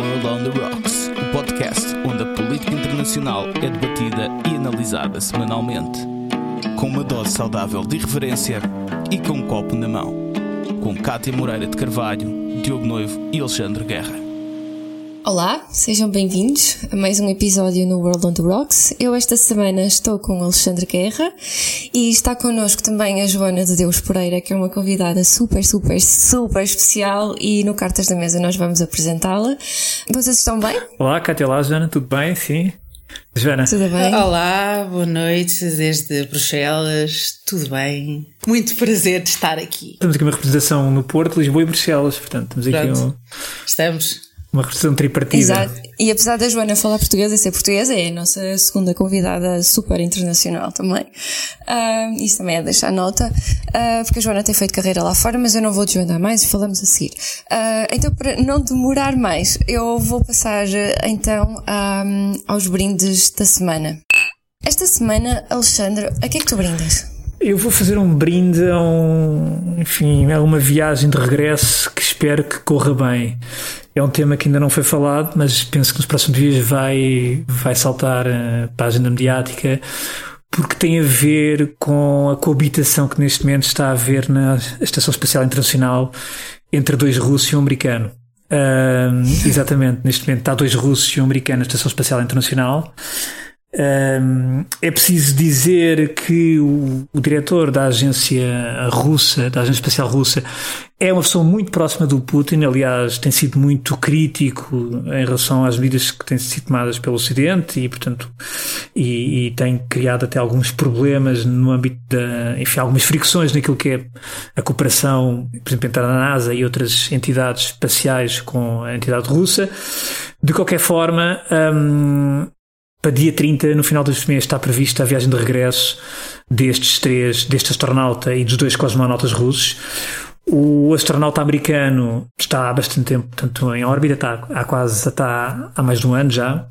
World on the Rocks, o podcast onde a política internacional é debatida e analisada semanalmente. Com uma dose saudável de irreverência e com um copo na mão. Com Cátia Moreira de Carvalho, Diogo Noivo e Alexandre Guerra. Olá, sejam bem-vindos a mais um episódio no World on the Rocks. Eu esta semana estou com o Alexandre Guerra e está connosco também a Joana de Deus Pereira, que é uma convidada super, super, super especial e no Cartas da Mesa nós vamos apresentá-la. Vocês estão bem? Olá, Cátia, olá, Joana, tudo bem? Sim. Joana. Tudo bem? Olá, boa noite desde Bruxelas, tudo bem? Muito prazer de estar aqui. Temos aqui uma representação no Porto, Lisboa e Bruxelas, portanto, temos aqui um... Estamos uma representação tripartida. Exato. E apesar da Joana falar português e ser portuguesa, é a nossa segunda convidada super internacional também. Uh, isso também é deixar nota, uh, porque a Joana tem feito carreira lá fora, mas eu não vou desvendar mais e falamos a seguir. Uh, então, para não demorar mais, eu vou passar então um, aos brindes da semana. Esta semana, Alexandre, a que é que tu brindas? Eu vou fazer um brinde a um, enfim, a uma viagem de regresso que espero que corra bem. É um tema que ainda não foi falado, mas penso que nos próximos dias vai, vai saltar para a agenda mediática, porque tem a ver com a coabitação que neste momento está a haver na Estação Espacial Internacional entre dois russos e um americano. Uh, exatamente, neste momento está dois russos e um americano na Estação Espacial Internacional. É preciso dizer que o, o, diretor da agência russa, da agência espacial russa, é uma pessoa muito próxima do Putin. Aliás, tem sido muito crítico em relação às medidas que têm sido tomadas pelo Ocidente e, portanto, e, e tem criado até alguns problemas no âmbito da, enfim, algumas fricções naquilo que é a cooperação, por exemplo, entre a NASA e outras entidades espaciais com a entidade russa. De qualquer forma, para dia 30, no final deste mês, está prevista a viagem de regresso destes três, deste astronauta e dos dois cosmonautas russos. O astronauta americano está há bastante tempo, portanto, em órbita, está há quase está há mais de um ano já,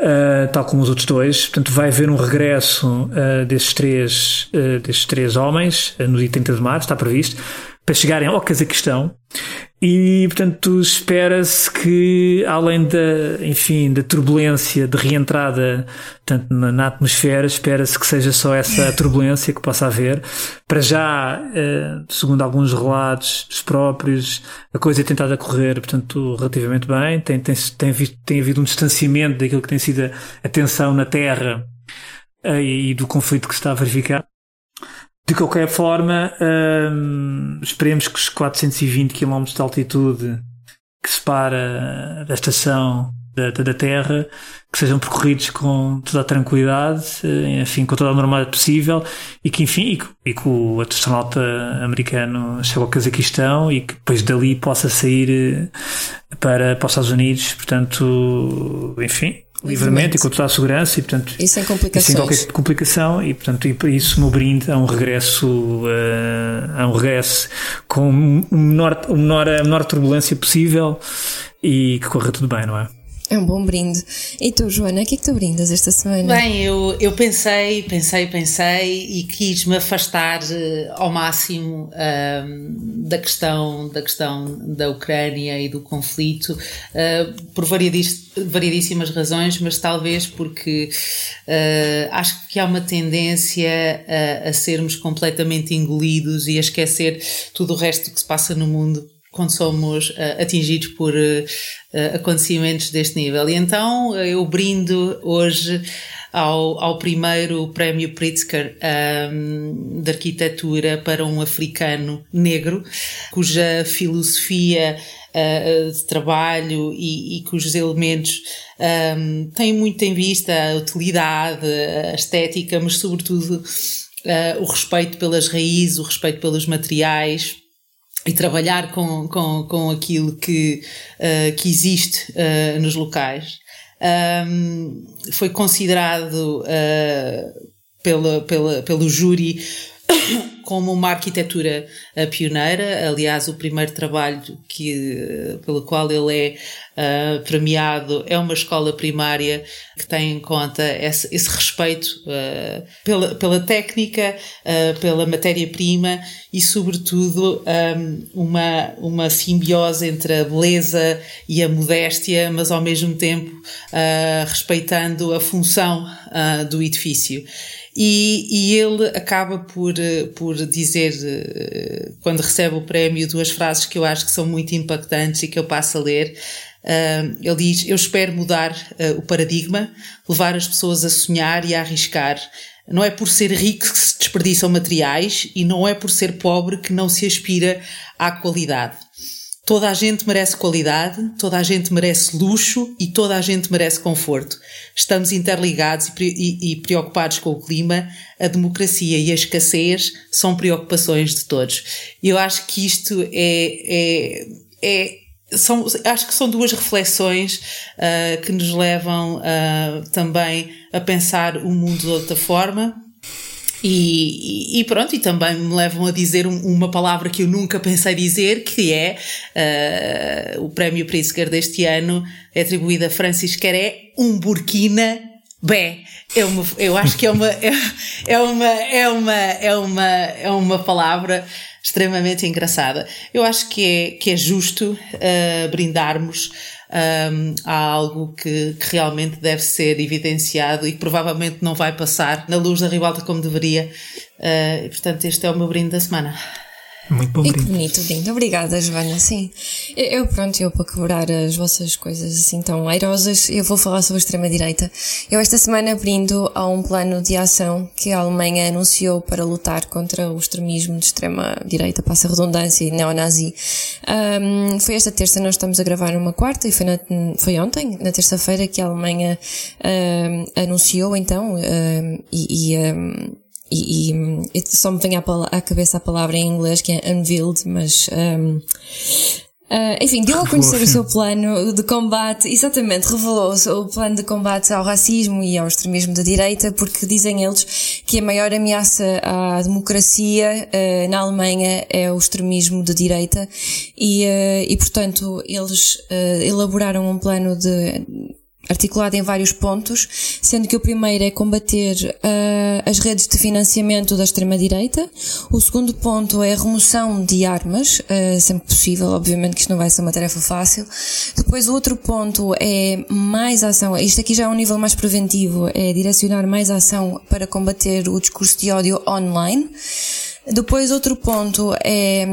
uh, tal como os outros dois. Portanto, vai haver um regresso uh, destes, três, uh, destes três homens no dia 30 de março, está previsto para chegarem ao Cazaquistão. E, portanto, espera-se que, além da, enfim, da turbulência de reentrada portanto, na, na atmosfera, espera-se que seja só essa turbulência que possa haver. Para já, eh, segundo alguns relatos dos próprios, a coisa tem estado a correr, portanto, relativamente bem. Tem, tem, tem, tem havido um distanciamento daquilo que tem sido a tensão na Terra eh, e do conflito que se está a verificar. De qualquer forma, hum, esperemos que os 420 km de altitude que separa da estação da, da, Terra que sejam percorridos com toda a tranquilidade, eh, enfim, com toda a normalidade possível e que, enfim, e e que o astronauta americano chegue ao Cazaquistão e que depois dali possa sair eh, para, para os Estados Unidos, portanto, enfim, livremente e com toda a segurança e portanto e sem complicações. E sem qualquer complicação e portanto e por isso o meu brinde a um regresso uh, a um regresso com o menor, o menor, a menor turbulência possível e que corra tudo bem, não é? É um bom brinde. E tu, Joana, o que é que tu brindas esta semana? Bem, eu, eu pensei, pensei, pensei e quis me afastar uh, ao máximo uh, da, questão, da questão da Ucrânia e do conflito uh, por variedíssimas razões, mas talvez porque uh, acho que há uma tendência a, a sermos completamente engolidos e a esquecer tudo o resto que se passa no mundo quando somos uh, atingidos por uh, acontecimentos deste nível. E então eu brindo hoje ao, ao primeiro prémio Pritzker um, de arquitetura para um africano negro, cuja filosofia uh, de trabalho e, e cujos elementos um, têm muito em vista a utilidade, a estética, mas sobretudo o respeito pelas raízes, o respeito pelos materiais e trabalhar com, com, com aquilo que, uh, que existe uh, nos locais. Um, foi considerado uh, pela, pela, pelo júri como uma arquitetura uh, pioneira. Aliás, o primeiro trabalho que, uh, pelo qual ele é uh, premiado é uma escola primária que tem em conta esse, esse respeito pela, pela técnica, pela matéria-prima e, sobretudo, um, uma, uma simbiose entre a beleza e a modéstia, mas ao mesmo tempo respeitando a função do edifício. E, e, ele acaba por, por dizer, eh, quando recebe o prémio, duas frases que eu acho que são muito impactantes e que eu passo a ler. Uh, ele diz: Eu espero mudar uh, o paradigma, levar as pessoas a sonhar e a arriscar. Não é por ser rico que se desperdiçam materiais e não é por ser pobre que não se aspira à qualidade. Toda a gente merece qualidade, toda a gente merece luxo e toda a gente merece conforto. Estamos interligados e, preocupados com o clima, a democracia e a escassez são preocupações de todos. Eu acho que isto é, é, é são, acho que são duas reflexões uh, que nos levam uh, também a pensar o mundo de outra forma, e, e, pronto, e também me levam a dizer uma palavra que eu nunca pensei dizer, que é uh, o prémio Pritzker deste ano é atribuído a Francis um Burkina Bé. É uma, eu acho que é uma, é, é uma, é uma, é uma, é uma palavra extremamente engraçada. Eu acho que é, que é justo uh, brindarmos um, há algo que, que, realmente deve ser evidenciado e que provavelmente não vai passar na luz da ribalta como deveria. Uh, e, portanto, este é o meu brinde da semana. Muito bom brinde. E que bonito brinde. Obrigada, Joana. Sim. Eu, pronto, eu para quebrar as vossas coisas assim tão airosas, eu vou falar sobre a extrema-direita. Eu esta semana brindo a um plano de ação que a Alemanha anunciou para lutar contra o extremismo de extrema-direita, passa redundância e neonazi. Um, foi esta terça, nós estamos a gravar uma quarta e foi, na, foi ontem, na terça-feira, que a Alemanha um, anunciou então, um, e, e e, e, só me vem à, à, cabeça a palavra em inglês que é unveiled, mas um, Uh, enfim, deu a conhecer o seu plano de combate, exatamente, revelou o plano de combate ao racismo e ao extremismo da direita, porque dizem eles que a maior ameaça à democracia uh, na Alemanha é o extremismo de direita e, uh, e portanto, eles elaboraram um plano de articulado em vários pontos, sendo que o primeiro é combater uh, as redes de financiamento da extrema-direita, o segundo ponto é a remoção de armas, uh, sempre possível, obviamente que isto não vai ser uma tarefa fácil. Depois o outro ponto é mais ação, isto aqui já é um nível mais preventivo, é direcionar mais ação para combater o discurso de ódio online. Depois outro ponto é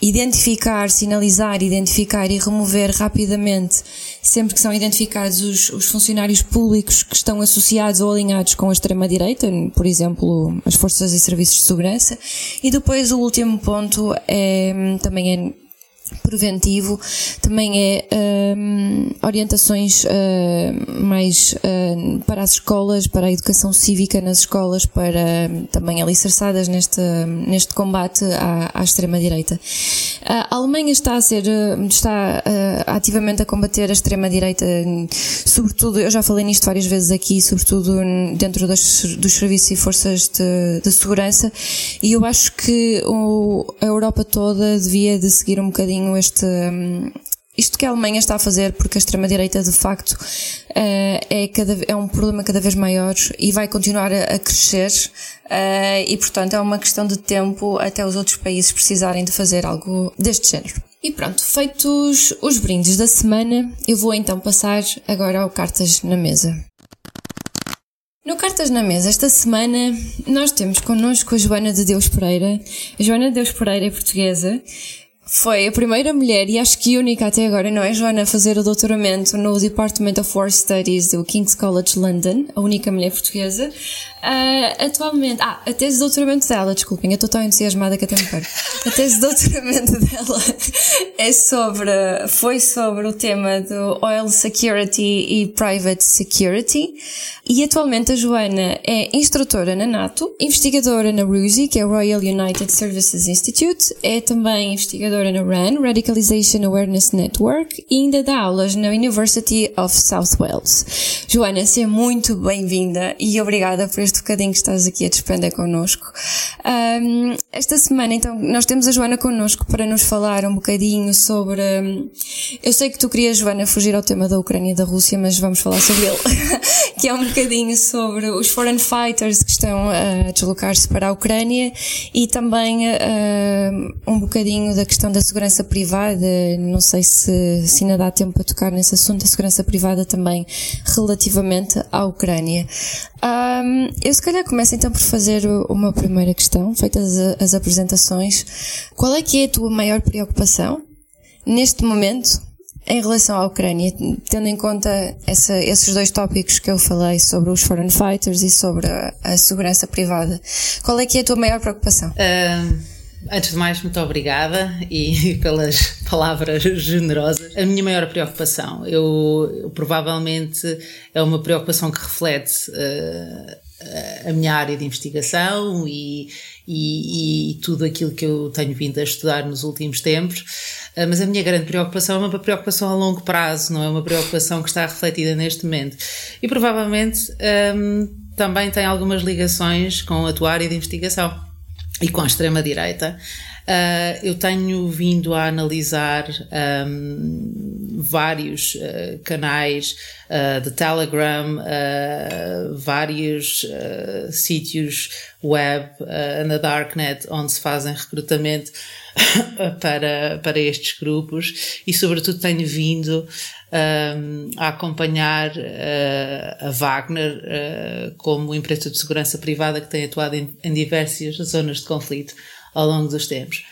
identificar, sinalizar, identificar e remover rapidamente, sempre que são identificados os, os funcionários públicos que estão associados ou alinhados com a extrema-direita, por exemplo, as forças e serviços de segurança. E depois o último ponto é, também é preventivo também é um, orientações uh, mais uh, para as escolas, para a educação cívica nas escolas, para um, também alicerçadas neste, neste combate à, à extrema-direita. A Alemanha está a ser, hum, está uh, ativamente a combater a extrema-direita, sobretudo, eu já falei nisto várias vezes aqui, sobretudo dentro das, dos serviços e forças de, de segurança, e eu acho que o, a Europa toda devia de seguir um bocadinho este, hum, isto que a Alemanha está a fazer, porque a extrema-direita de facto eh, é, cada, é um problema cada vez maior e vai continuar a, crescer eh, e portanto é uma questão de tempo até os outros países precisarem de fazer algo deste género. E pronto, feitos os brindes da semana, eu vou então passar agora ao Cartas na Mesa. No Cartas na Mesa, esta semana, nós temos connosco a Joana de Deus Pereira. A Joana de Deus Pereira é portuguesa, foi a primeira mulher, e acho que única até agora, não é, Joana, a fazer o doutoramento no Department of War Studies do King's College London, a única mulher portuguesa. Uh, atualmente, ah, a tese de doutoramento dela, desculpem, eu estou tão entusiasmada que até me perco. A tese de doutoramento dela é sobre, foi sobre o tema do Oil Security e Private Security. E atualmente a Joana é instrutora na NATO, investigadora na RUSI, que é Royal United Services Institute, é também investigadora na RAN, Radicalization Awareness Network, e ainda dá aulas na University of South Wales. Joana, seja muito bem-vinda e obrigada por este bocadinho que estás aqui a despender connosco. Um, esta semana, então, nós temos a Joana connosco para nos falar um bocadinho sobre. eu sei que tu querias, Joana, fugir ao tema da Ucrânia e da Rússia, mas vamos falar sobre ele. que é um bocadinho sobre os foreign fighters que estão a deslocar-se para a Ucrânia e também uh, um bocadinho da questão da segurança privada. Não sei se, se ainda dá tempo para tocar nesse assunto, da segurança privada também relativamente à Ucrânia. Um, eu se calhar começo então por fazer uma primeira questão, feitas as, as apresentações. Qual é que é a tua maior preocupação neste momento em relação à Ucrânia, tendo em conta essa, esses dois tópicos que eu falei sobre os foreign fighters e sobre a, a segurança privada, qual é que é a tua maior preocupação? Uh, antes de mais, muito obrigada e pelas palavras generosas. A minha maior preocupação, eu, eu provavelmente é uma preocupação que reflete uh, a minha área de investigação e, e, e, tudo aquilo que eu tenho vindo a estudar nos últimos tempos. Ah, mas a minha grande preocupação é uma preocupação a longo prazo, não é uma preocupação que está refletida neste momento. E provavelmente um, também tem algumas ligações com a tua área de investigação e com a extrema-direita. Uh, eu tenho vindo a analisar um, vários uh, canais uh, de Telegram, vários sítios web na Darknet onde se fazem recrutamento para, para estes grupos e, sobretudo, tenho vindo a acompanhar uh, a Wagner uh, como empresa de segurança privada que tem atuado em, diversas zonas de conflito ao longo dos tempos.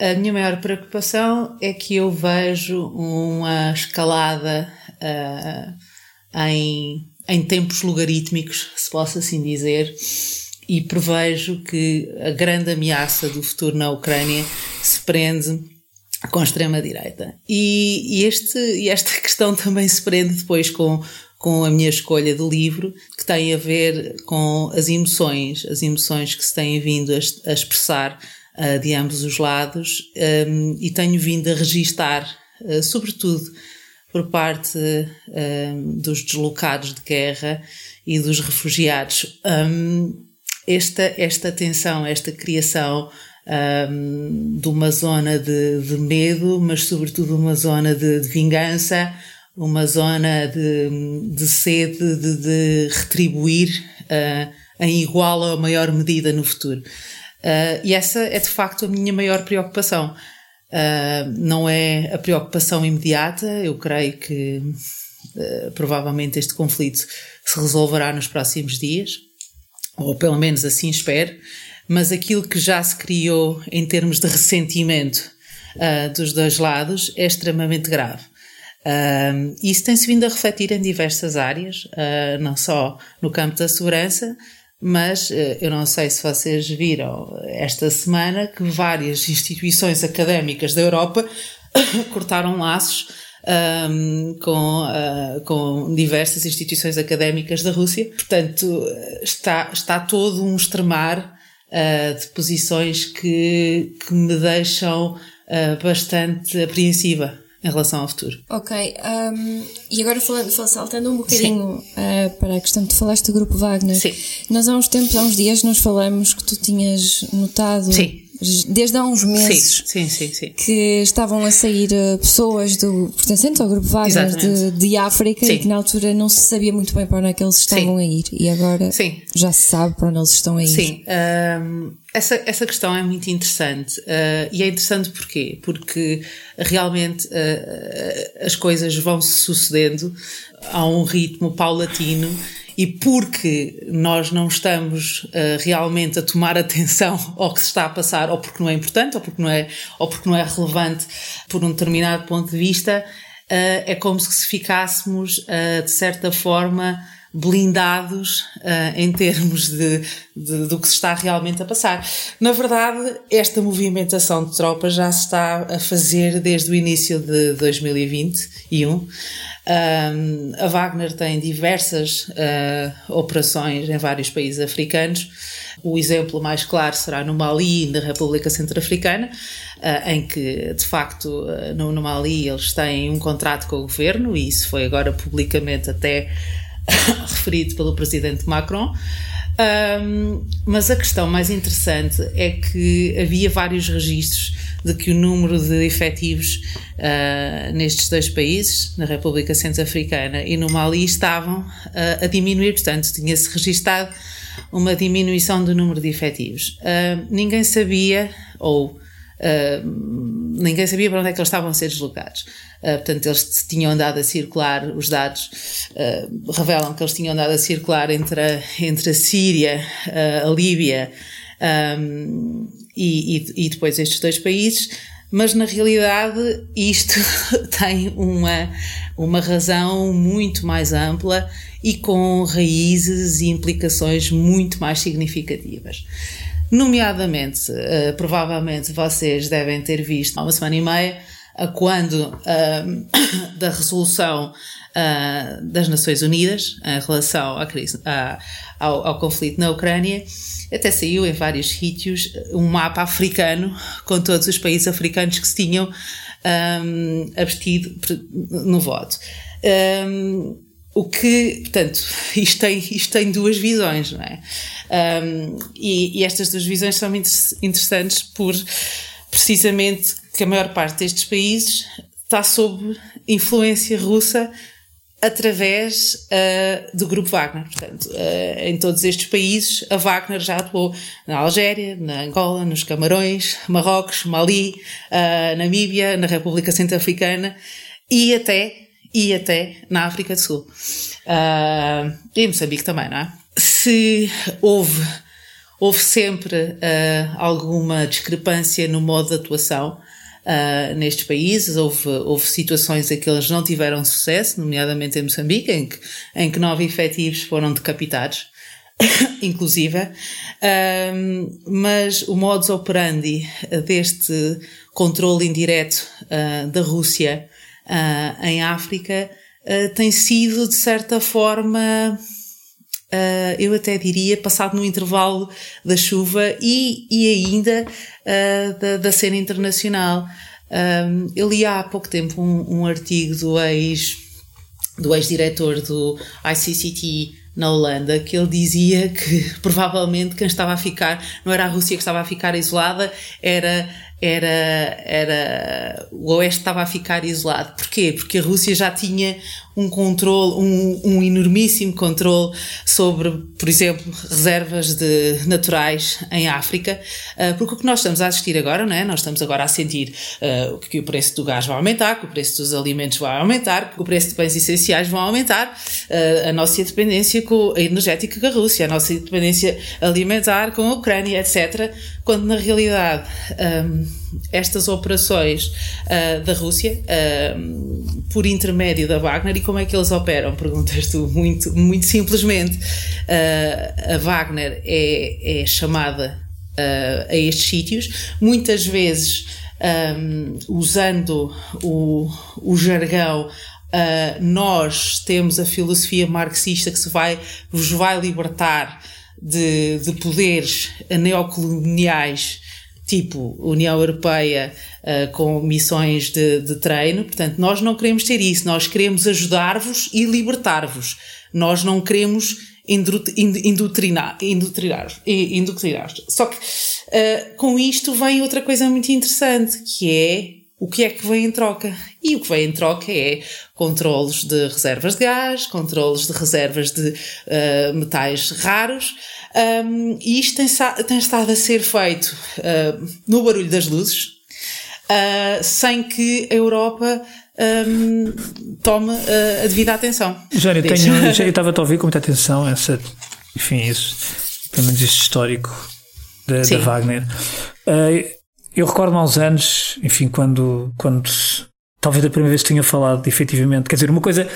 A minha maior preocupação é que eu vejo uma escalada uh, em, em tempos logarítmicos, se posso assim dizer, e prevejo que a grande ameaça do futuro na Ucrânia se prende com a extrema-direita. E, e, este, e esta questão também se prende depois com, com a minha escolha do livro, que tem a ver com as emoções, as emoções que se têm vindo a, a expressar uh, de ambos os lados, um, e tenho vindo a registar, uh, sobretudo por parte um, dos deslocados de guerra e dos refugiados. Um, esta, esta tensão, esta criação um, de uma zona de, de, medo, mas sobretudo uma zona de, de vingança, uma zona de, de sede de, retribuir uh, em igual ou maior medida no futuro. Uh, e essa é de facto a minha maior preocupação. Uh, não é a preocupação imediata, eu creio que provavelmente este conflito se resolverá nos próximos dias ou pelo menos assim espero, mas aquilo que já se criou em termos de ressentimento uh, dos dois lados é extremamente grave. Uh, isso tem-se vindo a refletir em diversas áreas, uh, não só no campo da segurança, mas eu não sei se vocês viram esta semana que várias instituições académicas da Europa cortaram laços um, com, uh, com diversas instituições académicas da Rússia. Portanto, está, está todo um extremar uh, de posições que, que me deixam uh, bastante apreensiva em relação ao futuro. Ok, um, e agora falando, saltando um bocadinho uh, para a questão que tu falaste do grupo Wagner. Sim. Nós há uns tempos, há uns dias, nós falamos que tu tinhas notado Sim desde há uns meses sim, sim, sim, que estavam a sair eh, pessoas do pertencentes ao grupo Wagner de, de, África e que na altura não se sabia muito bem para onde é que eles estavam a ir. E agora já se sabe para onde eles estão a ir. Sim, um, essa, essa questão é muito interessante uh, e é interessante porquê? Porque realmente uh, as coisas vão se sucedendo a um ritmo paulatino e porque nós não estamos uh, realmente a tomar atenção ao que se está a passar, ou porque não é importante, ou porque não é, ou porque não é relevante por um determinado ponto de vista, uh, é como se ficássemos, uh, de certa forma, blindados uh, em termos de, de, do que se está realmente a passar. Na verdade, esta movimentação de tropas já se está a fazer desde o início de 2021. Um, a Wagner tem diversas uh, operações em vários países africanos. O exemplo mais claro será no Mali, na República Centro-Africana, uh, em que, de facto, no, no Mali eles têm um contrato com o governo, e isso foi agora publicamente até referido pelo presidente Macron. Um, mas a questão mais interessante é que havia vários registros de que o número de efetivos uh, nestes dois países, na República Centro-Africana e no Mali, estavam uh, a diminuir, portanto, tinha-se registado uma diminuição do número de efetivos. Uh, ninguém sabia, ou ninguém sabia para onde é que eles estavam a ser deslocados. Uh, portanto, eles tinham andado a circular, os dados uh, revelam que eles tinham andado a circular entre a, entre a Síria, uh, a Líbia um, e, e, e, depois estes dois países, mas na realidade isto tem uma, uma razão muito mais ampla e com raízes e implicações muito mais significativas. Nomeadamente, uh, provavelmente vocês devem ter visto há uma semana e meia, a quando uh, da resolução uh, das Nações Unidas em relação à crise, ao, ao, conflito na Ucrânia, até saiu em vários sítios um mapa africano com todos os países africanos que se tinham um, abstido no voto. Um, o que, portanto, isto tem, isto tem duas visões, não é? Um, e, e, estas duas visões são interessantes por precisamente que a maior parte destes países está sob influência russa através uh, do grupo Wagner. Portanto, uh, em todos estes países, a Wagner já atuou na Algéria, na Angola, nos Camarões, Marrocos, Mali, uh, Namíbia, na República Centro-Africana e até, e até na África do Sul. Uh, e Moçambique também, não é? Se houve, houve sempre uh, alguma discrepância no modo de atuação uh, nestes países, houve, houve situações em que eles não tiveram sucesso, nomeadamente em Moçambique, em que, em que nove efetivos foram decapitados. inclusive, uh, mas o modus operandi deste controle indireto uh, da Rússia uh, em África tem sido, de certa forma, Uh, eu até diria, passado no intervalo da chuva e, e ainda uh, da, da, cena internacional. Um, eu li há pouco tempo um, um artigo do ex do ex-diretor do ICCT na Holanda, que ele dizia que provavelmente quem estava a ficar, não era a Rússia que estava a ficar isolada, era era, era o Oeste estava a ficar isolado. Porquê? Porque a Rússia já tinha um controle, um, um enormíssimo controle sobre, por exemplo, reservas de naturais em África, uh, porque o que nós estamos a assistir agora, não é? Nós estamos agora a sentir uh, que o preço do gás vai aumentar, que o preço dos alimentos vai aumentar, que o preço de bens essenciais vai aumentar, uh, a nossa dependência com a energética com a Rússia, a nossa dependência alimentar com a Ucrânia, etc. Quando na realidade um, estas operações uh, da Rússia, uh, por intermédio da Wagner, e como é que eles operam? Perguntas tu, muito, muito simplesmente. Uh, a Wagner é, é chamada a estes sítios, muitas vezes um, usando o, o jargão Uh, nós temos a filosofia marxista que se vai, vos vai libertar de, de poderes neocoloniais tipo União Europeia uh, com missões de, de, treino. Portanto, nós não queremos ter isso, nós queremos ajudar-vos e libertar-vos. Nós não queremos indoutrinar, indoutrinar, indoutrinar. Só que uh, com isto vem outra coisa muito interessante, que é o que é que vem em troca? E o que vem em troca é controlos de reservas de gás, controlos de reservas de uh, metais raros, um, e isto tem, tem, estado a ser feito uh, no barulho das luzes, uh, sem que a Europa um, tome uh, a devida atenção. Já, eu, tenho, já eu estava a ouvir com muita atenção essa, enfim, isso, pelo menos este histórico da, da Wagner. Eu recordo-me há uns anos, enfim, quando, quando talvez a primeira vez tinha falado efetivamente, quer dizer, uma coisa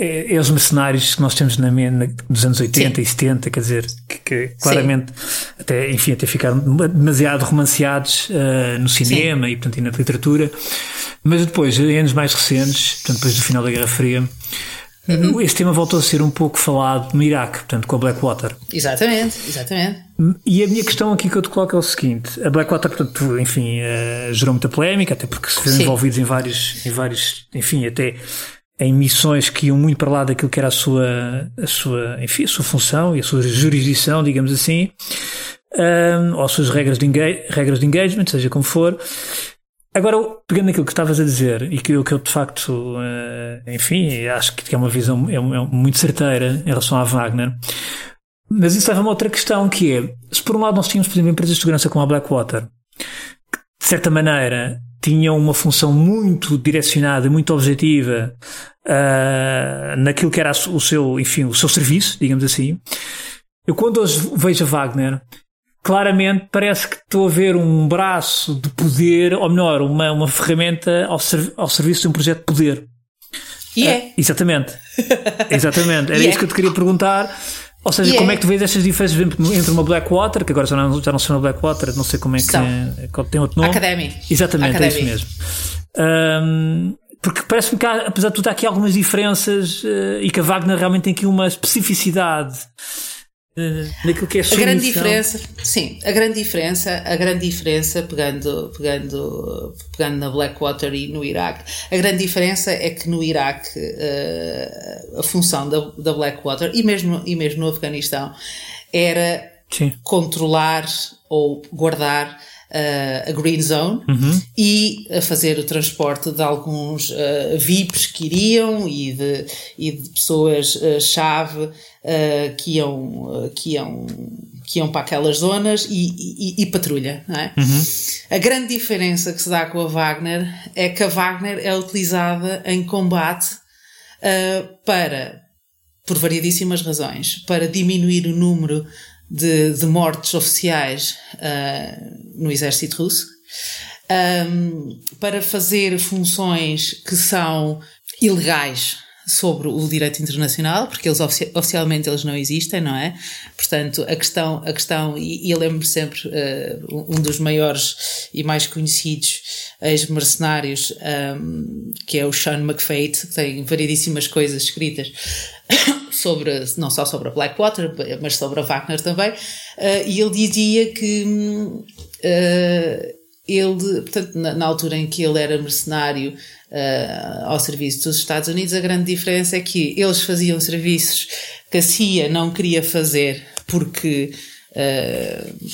é, é, os mercenários que nós temos na, na dos anos 80 Sim. e 70, quer dizer, que, que claramente até, enfim, até ficaram demasiado romanceados uh, no cinema Sim. e, portanto, e na literatura. Mas depois, em anos mais recentes, portanto, depois do final da Guerra Fria, Uhum. Este tema voltou a ser um pouco falado no Iraque, portanto, com a Blackwater. Exatamente, exatamente. E a minha questão aqui que eu te coloco é o seguinte: a Blackwater, portanto, enfim, uh, gerou muita polémica, até porque se viram envolvidos em vários, em vários, enfim, até em missões que iam muito para lá daquilo que era a sua, a sua, enfim, a sua função e a sua jurisdição, digamos assim, um, ou as suas regras de, regras de engagement, seja como for. Agora, pegando naquilo que estavas a dizer e que que eu de facto, uh, enfim, acho que é uma visão é, é muito certeira em relação à Wagner, mas isso leva a outra questão que é, se por um lado nós tínhamos, por exemplo, empresas de segurança como a Blackwater, que de certa maneira tinham uma função muito direcionada muito objetiva uh, naquilo que era o seu, enfim, o seu serviço, digamos assim, eu quando hoje vejo a Wagner, claramente parece que estou a ver um braço de poder, ou melhor, uma, uma ferramenta ao, serv ao serviço de um projeto de poder. E é. Uh, exatamente. exatamente. Era isso que eu te queria perguntar. Ou seja, como é que tu vês estas diferenças entre uma Blackwater, que agora já não, já não se chama Blackwater, não sei como é que é, tem outro nome. Academy. Exatamente, Academy. é isso mesmo. Um, porque parece-me que, há, apesar de tudo, há aqui algumas diferenças uh, e que a Wagner realmente tem aqui uma especificidade naquilo que é a, a grande diferença sim a grande diferença a grande diferença pegando pegando pegando na Blackwater e no Iraque a grande diferença é que no Iraque uh, a função da, da Blackwater e mesmo e mesmo no Afeganistão era sim. controlar ou guardar uh, a Green Zone uhum. e a fazer o transporte de alguns uh, VIPs que iriam e de, e de pessoas-chave uh, que, iam, que, iam, que iam para aquelas zonas e, e, e patrulha. É? Uhum. A grande diferença que se dá com a Wagner é que a Wagner é utilizada em combate para, por variedíssimas razões, para diminuir o número de, de mortes oficiais uh, no exército russo, um, para fazer funções que são ilegais sobre o direito internacional, porque eles ofici oficialmente eles não existem, não é? Portanto, a questão, a questão e, e eu lembro sempre uh, um dos maiores e mais conhecidos ex-mercenários, um, que é o Sean McFate, que tem variedíssimas coisas escritas sobre, não só sobre a Blackwater, mas sobre a Wagner também, uh, e ele dizia que uh, ele, portanto, na, altura em que ele era mercenário uh, ao serviço dos Estados Unidos, a grande diferença é que eles faziam serviços que a CIA não queria fazer porque,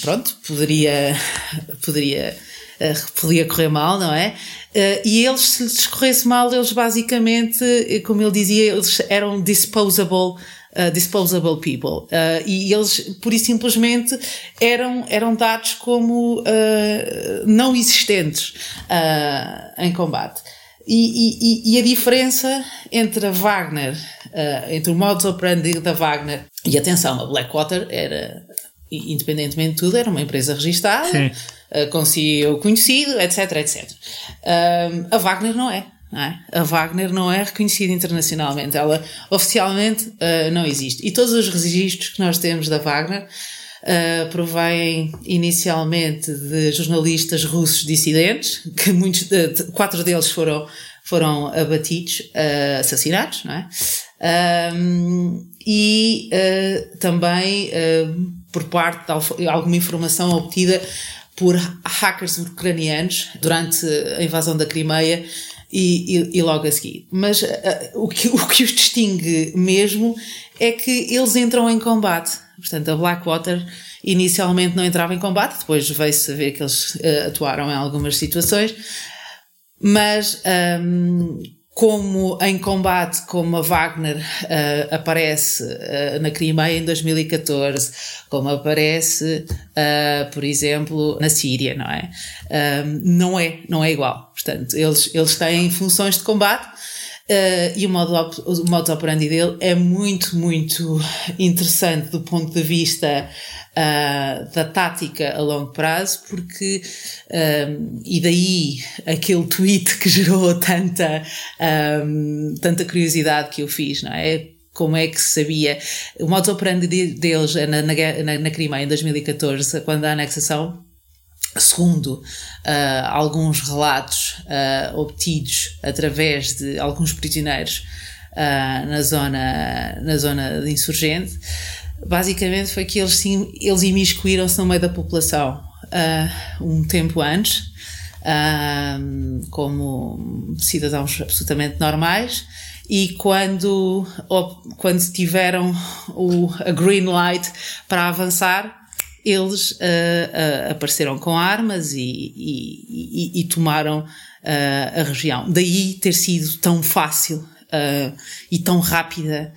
pronto, poderia, poderia podia correr mal, não é? Uh, e eles, se lhes corresse mal, eles basicamente, eh, como ele dizia, eles eram disposable. Uh, disposable people. Uh, e eles por isso simplesmente eram eram dados como não existentes em combate. E, e, e, a diferença entre a Wagner entre o modus operandi da Wagner e atenção a Blackwater era independentemente de tudo era uma empresa registada. Sim uh, com CEO conhecido, etc, etc. Uh, a Wagner não é. Não é? A Wagner não é reconhecida internacionalmente, ela oficialmente uh, não existe. E todos os registros que nós temos da Wagner uh, provêm inicialmente de jornalistas russos dissidentes, que muitos, de, quatro deles foram, foram abatidos, uh, assassinados, não é? e também por parte de alguma informação obtida por hackers ucranianos durante a invasão da Crimeia e, e, e logo a seguir. Mas uh, o, que, o que os distingue mesmo é que eles entram em combate. Portanto, a Blackwater inicialmente não entrava em combate, depois veio-se ver que eles uh, atuaram em algumas situações, mas um, como em combate, como a Wagner uh, aparece uh, na Crimeia em 2014, como aparece, uh, por exemplo, na Síria, não é? não é, não é igual. Portanto, eles, eles têm funções de combate e o modo, o modo operandi dele é muito, muito interessante do ponto de vista uh, da tática a longo prazo, porque, um, e daí aquele tweet que gerou tanta, um, tanta curiosidade que eu fiz, não é? Como é que se sabia? O modo operandi deles na, na, na, na Crimeia em 2014, quando a anexação segundo uh, alguns relatos uh, obtidos através de alguns prisioneiros uh, na, zona, na zona de insurgente, basicamente foi que eles, sim, eles imiscuíram-se no meio da população um tempo antes, como cidadãos absolutamente normais, e quando, quando tiveram o, a green light para avançar, eles uh, uh, apareceram com armas e, e, e, e tomaram uh, a região. Daí ter sido tão fácil e tão rápida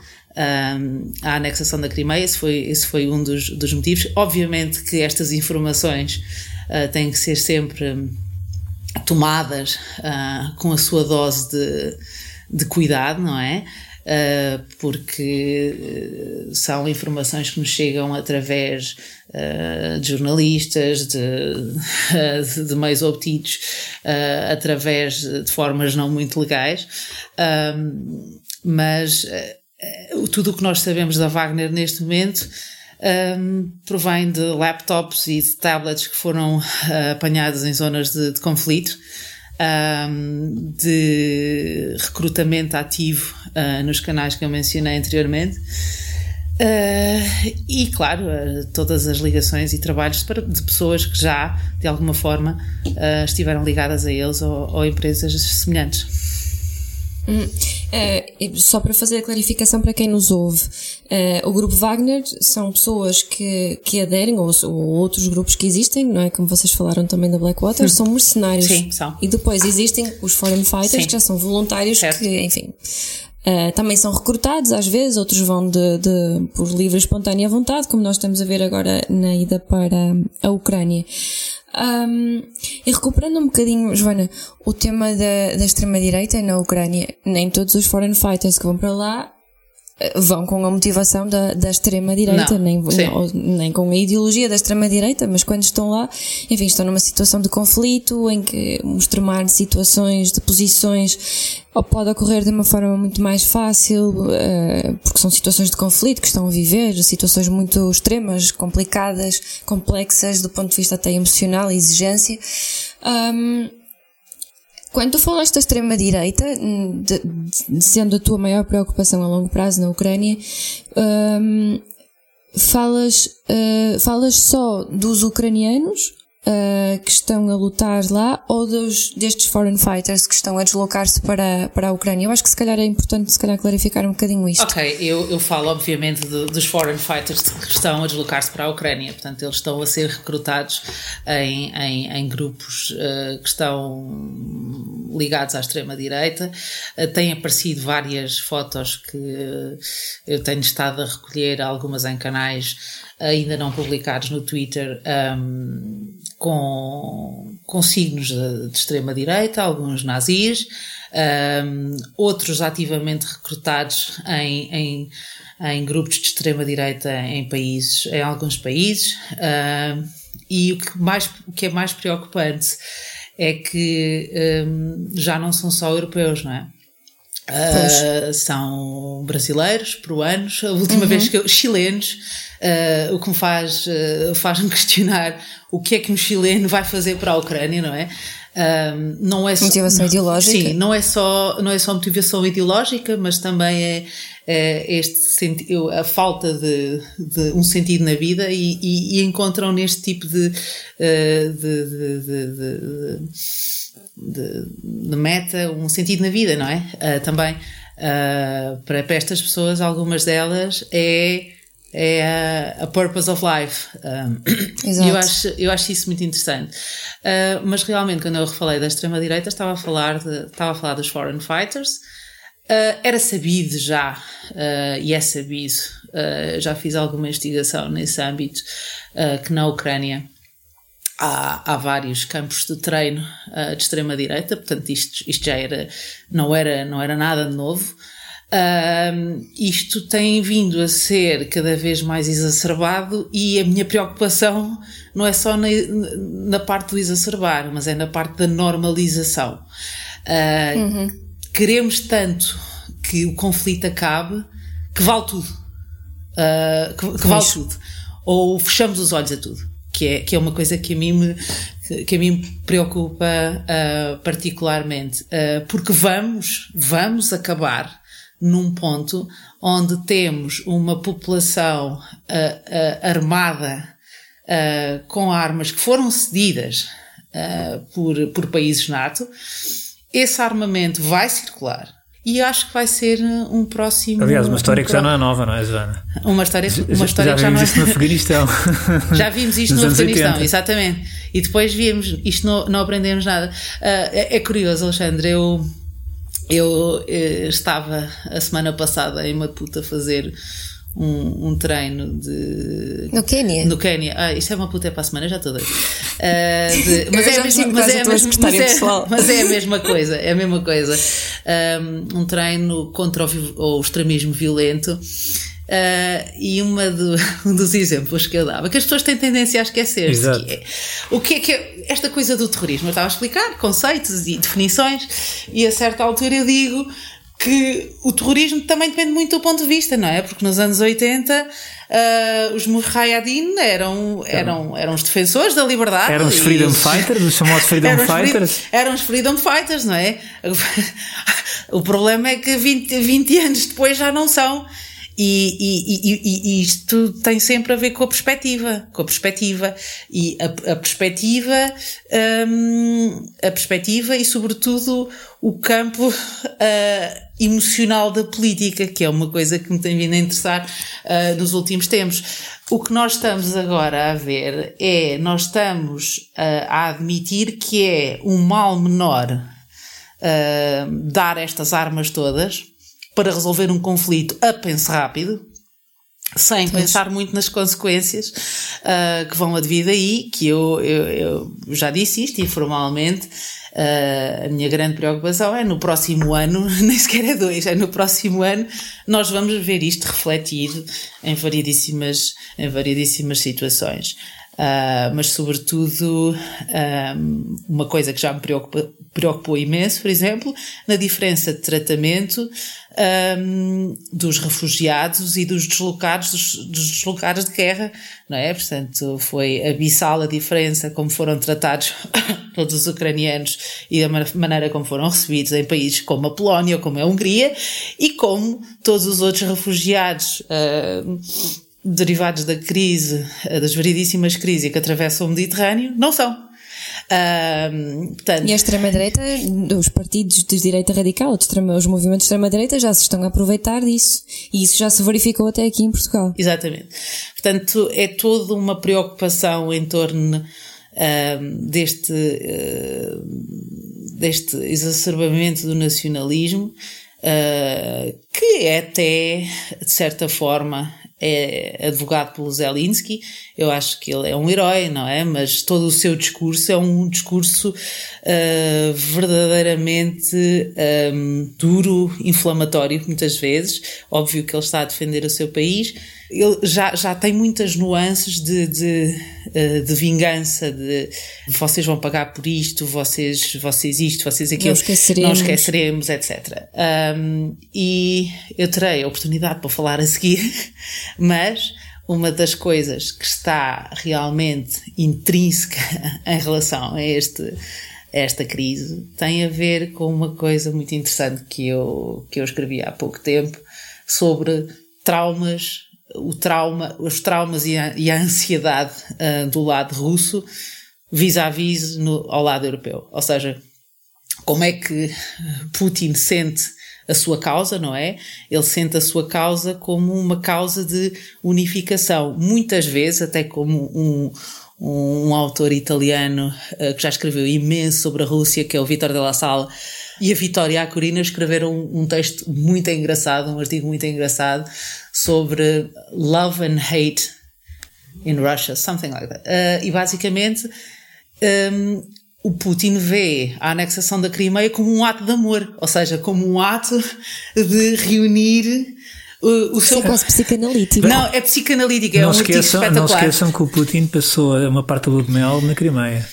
a anexação da Crimeia, esse foi, esse foi um dos, dos motivos. Obviamente que estas informações têm que ser sempre tomadas com a sua dose de, de cuidado, não é? uh, porque são informações que nos chegam através uh, de jornalistas, de, de meios obtidos uh, através de formas não muito legais, mas tudo o que nós sabemos da Wagner neste momento um, provém de laptops e de tablets que foram uh, apanhados em zonas de, de conflito um, de recrutamento ativo uh, nos canais que eu mencionei anteriormente. Uh, e claro, todas as ligações e trabalhos de, pessoas que já, de alguma forma, estiveram ligadas a eles ou, ou empresas semelhantes. Hum, é, só para fazer a clarificação para quem nos ouve, é, o grupo Wagner são pessoas que, que aderem, ou, ou, outros grupos que existem, não é? Como vocês falaram também da Blackwater, hum. são mercenários. Sim, são. E depois existem os Foreign Fighters, Sim. que já são voluntários, certo. que, enfim, Uh, também são recrutados às vezes, outros vão de, de, por livre e espontânea vontade, como nós estamos a ver agora na ida para a Ucrânia. Um, e recuperando um bocadinho, Joana, o tema da, da extrema-direita na Ucrânia, nem todos os foreign fighters que vão para lá vão com a motivação da, da extrema-direita, nem, nem com a ideologia da extrema-direita, mas quando estão lá, enfim, estão numa situação de conflito, em que extremar situações de posições pode ocorrer de uma forma muito mais fácil, uh, porque são situações de conflito que estão a viver, situações muito extremas, complicadas, complexas do ponto de vista até emocional e exigência. Um, quando tu falaste da extrema-direita, sendo a tua maior preocupação a longo prazo na Ucrânia, um, falas, uh, falas só dos ucranianos uh, que estão a lutar lá ou dos, destes foreign fighters que estão a deslocar-se para, para a Ucrânia? Eu acho que se calhar é importante se calhar clarificar um bocadinho isto. Ok, eu, eu falo obviamente de, dos foreign fighters que estão a deslocar-se para a Ucrânia, portanto eles estão a ser recrutados em, em, em grupos uh, que estão ligados à extrema-direita. Uh, têm aparecido várias fotos que eu tenho estado a recolher, algumas em canais ainda não publicados no Twitter, um, com, com signos de, de extrema-direita, alguns nazis, um, outros ativamente recrutados em, em, em grupos de extrema-direita em países, em alguns países. Um, e o que, mais, o que é mais preocupante é que já não são só europeus, não é? Uh, são brasileiros, peruanos, a última uhum. vez que eu, chilenos, uh, o que me faz, uh, faz-me questionar o que é que um chileno vai fazer para a Ucrânia, não é? não é só, motivação não, ideológica? Sim, não é, só, não é só motivação ideológica, mas também é este sentido, a falta de, de, um sentido na vida e, e, e encontram neste tipo de, de, de de, meta, um sentido na vida, não é? Uh, também uh, para, para estas pessoas, algumas delas é, é a, a purpose of life. Um, ah, eu, acho, eu acho isso muito interessante. Uh, mas realmente, quando eu falei da extrema-direita, estava, a falar estava a falar dos foreign fighters. Era sabido já, e é sabido, já fiz alguma investigação nesse âmbito, que na Ucrânia há, há vários campos de treino uh, de extrema-direita, portanto isto, isto já era não, era, não era nada de novo. Uh, isto tem vindo a ser cada vez mais exacerbado e a minha preocupação não é só na, na parte do exacerbar, mas é na parte da normalização. Uh, uhum. Queremos tanto que o conflito acabe que vale tudo. Uh, que, que vale tudo. Ou fechamos os olhos a tudo. Que é, que é uma coisa que a mim me, que a mim me preocupa uh, particularmente. Uh, porque vamos, vamos acabar num ponto onde temos uma população armada com armas que foram cedidas por, por países NATO. Esse armamento vai circular e acho que vai ser um próximo. Aliás, uma história um que já não é nova, não é, Joana? Uma história, uma história já, já, já não é. isto no Afeganistão. já vimos isto no Afeganistão, 80. exatamente. E depois vimos, isto não, não aprendemos nada. Uh, é, é, curioso, Alexandre, eu, eu, eu eh, estava a semana passada em Maputo a fazer um, um treino de. No Quênia? No Quênia. Ah, isto é uma puta é para a semana, já estou doido. Uh, de, mas, é mesmo, mas, é mesmo, mas, é, mas é a mesma coisa, é a mesma coisa. Um, um treino contra o, o extremismo violento. Uh, e uma do, um dos exemplos que eu dava, que as pessoas têm tendência a esquecer que é, o que é que é esta coisa do terrorismo? Eu estava a explicar conceitos e definições, e a certa altura eu digo que o terrorismo também depende muito do ponto de vista, não é? Porque nos anos 80 uh, ah, os Mujahideen eram, eram, eram os defensores da liberdade. Eram os Freedom os, Fighters, os famosos Freedom eram Fighters. Os, eram os Freedom Fighters, não é? o problema é que 20, 20 anos depois já não são. E, e, e, e, isto tem sempre a ver com a perspectiva, com a perspectiva e a, a perspectiva, um, a perspectiva e sobretudo o campo uh, emocional da política, que é uma coisa que me tem vindo a interessar uh, nos últimos tempos. O que nós estamos agora a ver é, nós estamos uh, a admitir que é um mal menor dar estas armas todas, para resolver um conflito a penso rápido, sem pensar muito nas consequências uh, que vão advir daí, que eu, eu, eu, já disse isto informalmente, uh, a minha grande preocupação é no próximo ano, nem sequer é dois, é no próximo ano, nós vamos ver isto refletido em variedíssimas, em variedíssimas situações. Uh, mas sobretudo um, uma coisa que já me preocupa, preocupou imenso, por exemplo, na diferença de tratamento um, dos refugiados e dos deslocados, dos, dos, deslocados de guerra, não é? Portanto, foi abissal a diferença como foram tratados todos os ucranianos e a maneira como foram recebidos em países como a Polónia, como a Hungria e como todos os outros refugiados uh, derivados da crise, das variedíssimas crises que atravessam o Mediterrâneo, não são. Uh, portanto... E a extrema-direita, os partidos de direita radical, de extrema, os movimentos de extrema-direita já se estão a aproveitar disso. E isso já se verificou até aqui em Portugal. Exatamente. Portanto, é toda uma preocupação em torno uh, deste, uh, deste exacerbamento do nacionalismo, que é até, de certa forma, é advogado pelo Zelensky, eu acho que ele é um herói, não é? Mas todo o seu discurso é um discurso uh, verdadeiramente um, duro, inflamatório, muitas vezes. Óbvio que ele está a defender o seu país. Ele já, já tem muitas nuances de, de, uh, de vingança, de vocês vão pagar por isto, vocês, vocês isto, vocês aquilo, não esqueceremos, não esqueceremos etc. Um, e eu terei a oportunidade para falar a seguir, mas uma das coisas que está realmente intrínseca em relação a este esta crise tem a ver com uma coisa muito interessante que eu que eu escrevi há pouco tempo sobre traumas o trauma os traumas e a, e a ansiedade uh, do lado russo vis-à-vis -vis ao lado europeu ou seja como é que Putin sente a sua causa, não é? Ele sente a sua causa como uma causa de unificação, muitas vezes até como um, um, autor italiano uh, que já escreveu imenso sobre a Rússia, que é o Vitor de la Sala, e a Vitória Acorina escreveram um texto muito engraçado, um artigo muito engraçado sobre love and hate in Russia, something like that. Uh, e basicamente um, o Putin vê a anexação da Crimeia como um ato de amor, ou seja, como um ato de reunir o, o seu. É quase psicanalítico. Não, é psicanalítico, é não um esqueçam, Não espetacular. esqueçam que o Putin passou uma parte do mel na Crimeia.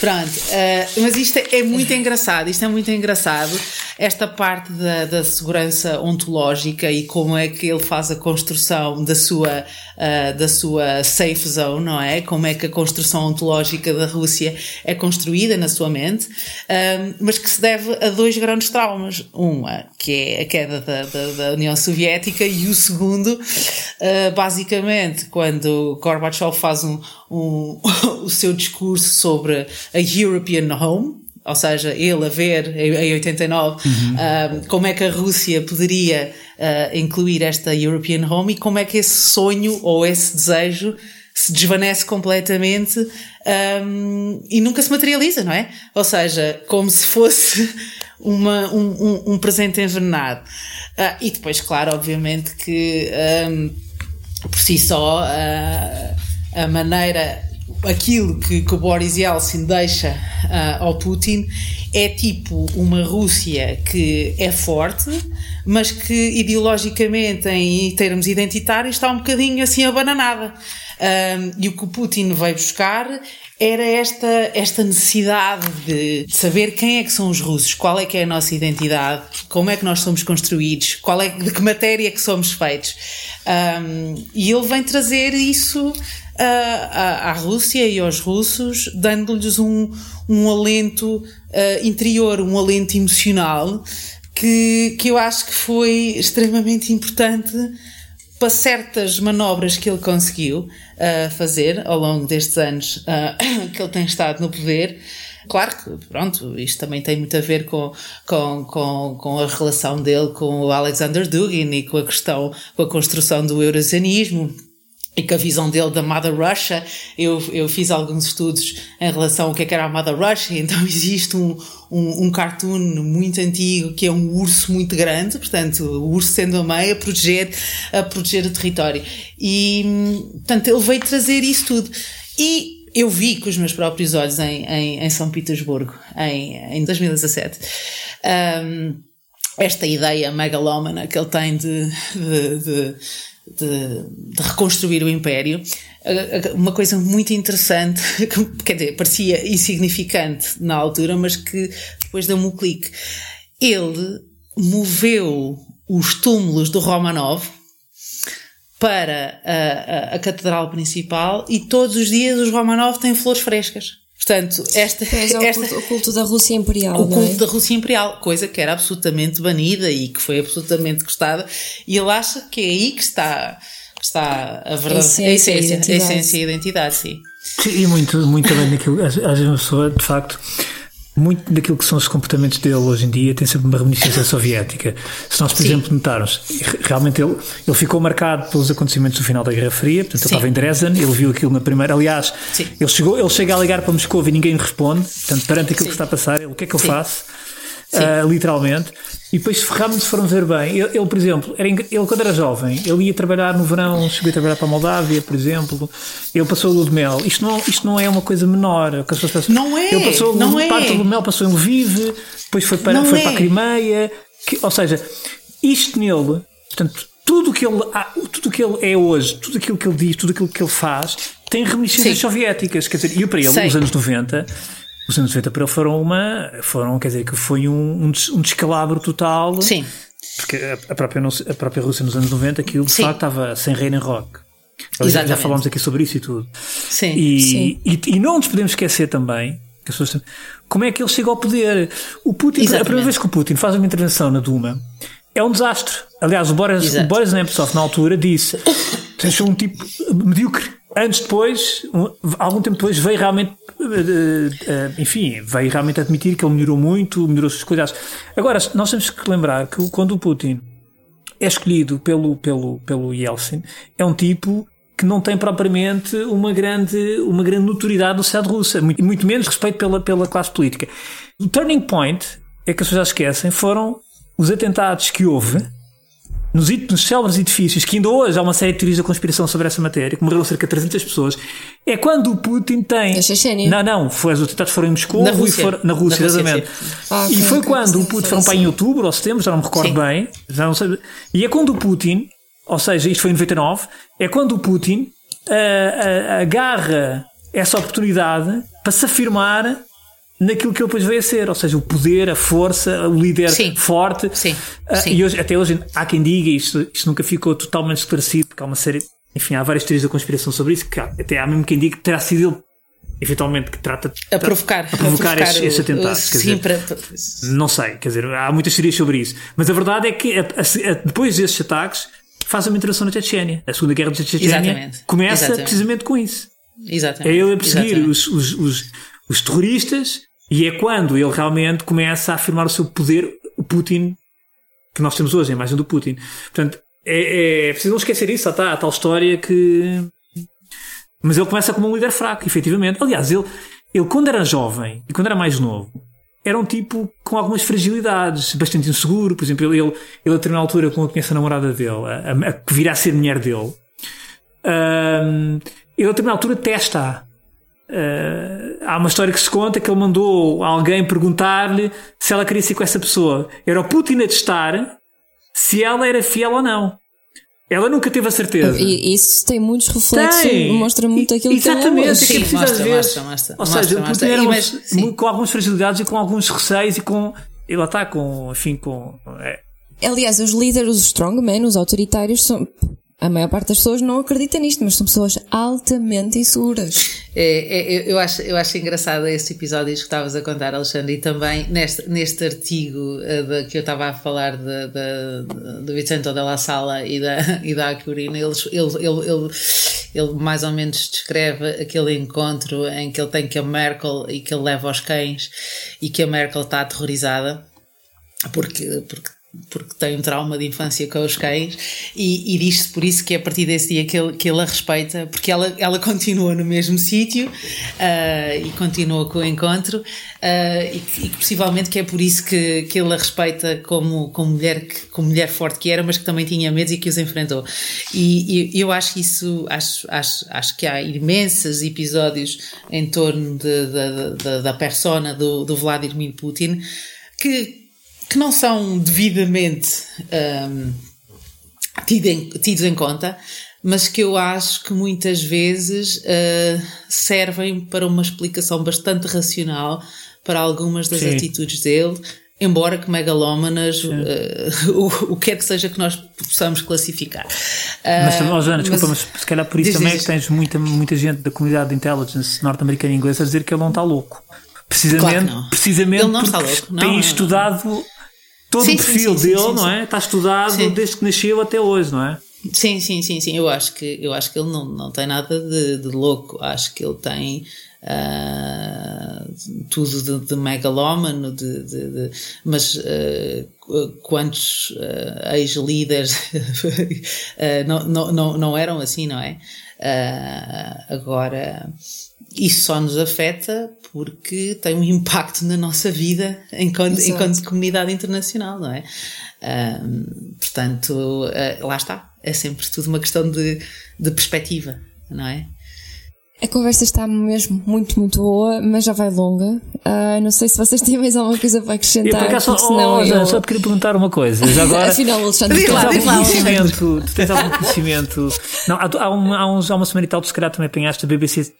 Pronto, uh, mas isto é muito engraçado, isto é muito engraçado, esta parte da, da, segurança ontológica e como é que ele faz a construção da sua, uh, da sua safe zone, não é? Como é que a construção ontológica da Rússia é construída na sua mente, uh, mas que se deve a dois grandes traumas. Uma, que é a queda da, da, da União Soviética, e o segundo, basicamente, quando Gorbachev faz um, um, o seu discurso sobre a European Home, ou seja, ele a ver em 89 uhum. uh, como é que a Rússia poderia uh, incluir esta European Home e como é que esse sonho ou esse desejo se desvanece completamente um, e nunca se materializa, não é? Ou seja, como se fosse uma, um, um, um presente envenenado. Uh, e depois, claro, obviamente que por si só a maneira aquilo que, que o Boris Yeltsin deixa uh, ao Putin é tipo uma Rússia que é forte, mas que ideologicamente, em termos identitários, está um bocadinho assim abananada. Um, e o que o Putin veio buscar era esta, esta necessidade de saber quem é que são os russos, qual é que é a nossa identidade, como é que nós somos construídos, qual é, de que matéria que somos feitos. Um, e ele vem trazer isso à, à Rússia e aos russos, dando-lhes um, um alento uh, interior, um alento emocional, que, que eu acho que foi extremamente importante para certas manobras que ele conseguiu uh, fazer ao longo destes anos uh, que ele tem estado no poder. Claro que, pronto, isto também tem muito a ver com, com, com, com a relação dele com o Alexander Dugin e com a questão, com a construção do eurasianismo e com a visão dele da Mother Russia, eu, eu fiz alguns estudos em relação ao que, é que era a Mother Russia, então existe um, um, um, cartoon muito antigo que é um urso muito grande, portanto, o urso sendo a mãe a proteger, a proteger o território. E, portanto, ele veio trazer isso tudo. E eu vi com os meus próprios olhos em, em, em São Petersburgo, em, em 2017, um, esta ideia megalómana que ele tem de, de, de de, de, reconstruir o Império. Uma coisa muito interessante, que, quer dizer, parecia insignificante na altura, mas que depois deu-me um clique. Ele moveu os túmulos do Romanov para a, a, a Catedral Principal e todos os dias os Romanov têm flores frescas. Portanto, esta, é o, esta, culto, o culto da Rússia Imperial. O culto é? da Rússia Imperial, coisa que era absolutamente banida e que foi absolutamente gostada, e ele acha que é aí que está, que está a verdade, a essência, a essência, a essência e a identidade, sim. E muito, muito também daquilo, às vezes uma pessoa, de facto, muito daquilo que são os comportamentos dele hoje em dia tem sempre uma reminiscência soviética. Se nós, por Sim. exemplo, notarmos, realmente ele, ele ficou marcado pelos acontecimentos do final da Guerra Fria, portanto, Sim. ele estava em Dresden, ele viu aquilo na primeira. Aliás, ele, chegou, ele chega a ligar para Moscou e ninguém responde, portanto, perante aquilo que está a passar, ele, o que é que eu faço? Uh, literalmente. E depois, realmente se foram ver bem, ele, ele, por exemplo, era, ele quando era jovem, ele ia trabalhar no verão, chegou a trabalhar para a Moldávia, por exemplo, ele passou o Lua de Mel. Isto não, isto não é uma coisa menor. Não é! Ele passou não é. parte do Lua de Mel, passou em Lviv, depois foi para, foi é. para a Crimeia. Que, ou seja, isto nele, portanto, tudo que ele, tudo que ele é hoje, tudo aquilo que ele diz, tudo aquilo que ele faz, tem reminiscências soviéticas. Quer dizer, e para ele, Sei. nos anos 90 os anos 90 para ele foram uma, foram, quer dizer, que foi um, um, descalabro total. Sim. Porque a própria, a própria Rússia nos anos 90, aquilo de facto estava sem rei nem rock. Já, já falámos aqui sobre isso e tudo. Sim. E, Sim. E, e, não nos podemos esquecer também que as pessoas, como é que ele chega ao poder. O Putin, Exatamente. a primeira vez que o Putin faz uma intervenção na Duma é um desastre. Aliás, o Boris, o Boris Nemtsov na altura disse: Vocês um tipo medíocre antes depois, um, algum tempo depois, veio realmente, uh, uh, enfim, veio realmente admitir que ele melhorou muito, melhorou as coisas. Agora, nós temos que lembrar que quando o Putin é escolhido pelo, pelo, pelo Yeltsin, é um tipo que não tem propriamente uma grande, uma grande notoriedade no Estado russo, muito, muito menos respeito pela, pela classe política. O turning point, é que as pessoas já esquecem, foram os atentados que houve nos, nos célebres edifícios, que ainda hoje há uma série de teorias da conspiração sobre essa matéria, que morreram cerca de 300 pessoas, é quando o Putin tem. Na Chechênia? Não, não, foi, os atentados foram em Moscou Na e Rússia. foram na Rússia, Na Rússia, exatamente. Ah, e foi quando o Putin foi foram para em outubro ou setembro, já não me recordo Sim. bem, já não sei. E é quando o Putin, ou seja, isto foi em 99, é quando o Putin ah, ah, agarra essa oportunidade para se afirmar naquilo que ele depois veio a ser, ou seja, o poder, a força, o líder Sim. forte. Sim, Ah, sim. E hoje, até hoje há quem diga, isto, isto nunca ficou totalmente esclarecido, porque há uma série, enfim, há várias teorias da conspiração sobre isso, que há- até há mesmo quem diga que terá sido ele, eventualmente, que trata A provocar. a provocar estes, o- estes atentados. Sim, dizer, para, não sei, quer dizer, há muitas teorias sobre isso. Mas a verdade é que a- a- a- depois desses ataques faz uma intervenção na Chechênia. A Segunda Guerra da Chechênia começa Exatamente. precisamente com isso. É Exatamente. ele a perseguir os, os, os, os terroristas e é quando ele realmente começa a afirmar o seu poder, o Putin, que nós temos hoje, a imagem do Putin. Portanto, é, é preciso não esquecer isso, está a tal história que. Mas ele começa como um líder fraco, efetivamente. Aliás, ele, ele quando era jovem e quando era mais novo, era um tipo com algumas fragilidades, bastante inseguro. Por exemplo, ele, ele a determinada altura, quando conhece a namorada dele, a, que virá a ser mulher dele, Ahm, ele a determinada altura testa. Ah, há uma história que se conta que ele mandou alguém perguntar-lhe se ela queria ser com essa pessoa. Era o Putin a testar se ela era fiel ou não. Ela nunca teve a certeza. E isso tem muitos reflexos, Tem. mostra muito E- aquilo que exatamente, ele é é hoje. que é Sim, preciso mostra, às vezes. mostra, mostra, Ou mostra, seja, mostra. Putin era E mas- sim. mu- com algumas fragilidades e com alguns receios e com. Ele está com. Enfim, com. é, Aliás, os líderes, os strongmen, os autoritários, são. A maior parte das pessoas não acredita nisto, mas são pessoas altamente inseguras. É, é, eu- acho, eu acho engraçado esse episódio que estavas a contar, Alexandre, e também neste, neste artigo eh, de- que eu estava a falar de, de, do Vicente da La Sala e da, e da Aquilina, ele, ele, ele, ele, ele mais ou menos descreve aquele encontro em que ele tem que a Merkel e que ele leva os cães e que a Merkel está aterrorizada porque, porque, porque tem um trauma de infância com os cães e, e diz-se por isso que é a partir desse dia que ele, que ele a respeita, porque ela, ela continua no mesmo sítio ah, e continua com o encontro ah, e, e possivelmente que é por isso que, que ele a respeita como, como, mulher, como mulher forte que era, mas que também tinha medos e que os enfrentou. E, e eu acho isso, acho, acho, acho que há imensos episódios em torno de, de- de- da persona do, do Vladimir Putin que que não são devidamente hum, tido em- tidos em conta, mas que eu acho que muitas vezes uh, servem para uma explicação bastante racional para algumas das Sim. atitudes dele, embora que megalómanas, uh, o, o que quer que seja que nós possamos classificar. Mas, oh, Joana, desculpa, mas, mas- se calhar por isso diz, também diz, é que tens muita, muita gente da comunidade de intelligence norte-americana e inglesa a dizer que ele não está louco. Precisamente, Claro precisamente Ele não está porque louco. Não, tem não. estudado todo Sim, o perfil sim, dele, sim, não é? Está estudado desde que nasceu até hoje, não é? Sim, sim, sim, sim. Eu acho que, eu acho que ele não, não tem nada de, de louco. Acho que ele tem ah, tudo de, de megalómano, de, de- de- mas qu- quantos ah, ex-líderes não, não, não, não eram assim, não é? Agora, isso só nos afeta porque tem um impacto na nossa vida enquanto, enquanto comunidade internacional, não é? Ahm, portanto, ah, lá está. É sempre tudo uma questão de, de perspectiva, não é? A conversa está mesmo muito, muito boa, mas já vai longa. Ah, não sei se vocês têm mais alguma coisa para Eu acrescentar. acaso, porque oh, senão oh, Joana, eu... só te queria perguntar uma coisa. Já agora, Afinal, Alexandre, Diz tens lá, algum lá, conhecimento? Tu tens algum conhecimento? Não, há, há, um, há, uns, há uma semana e tal, tu se calhar também apanhaste, a BBC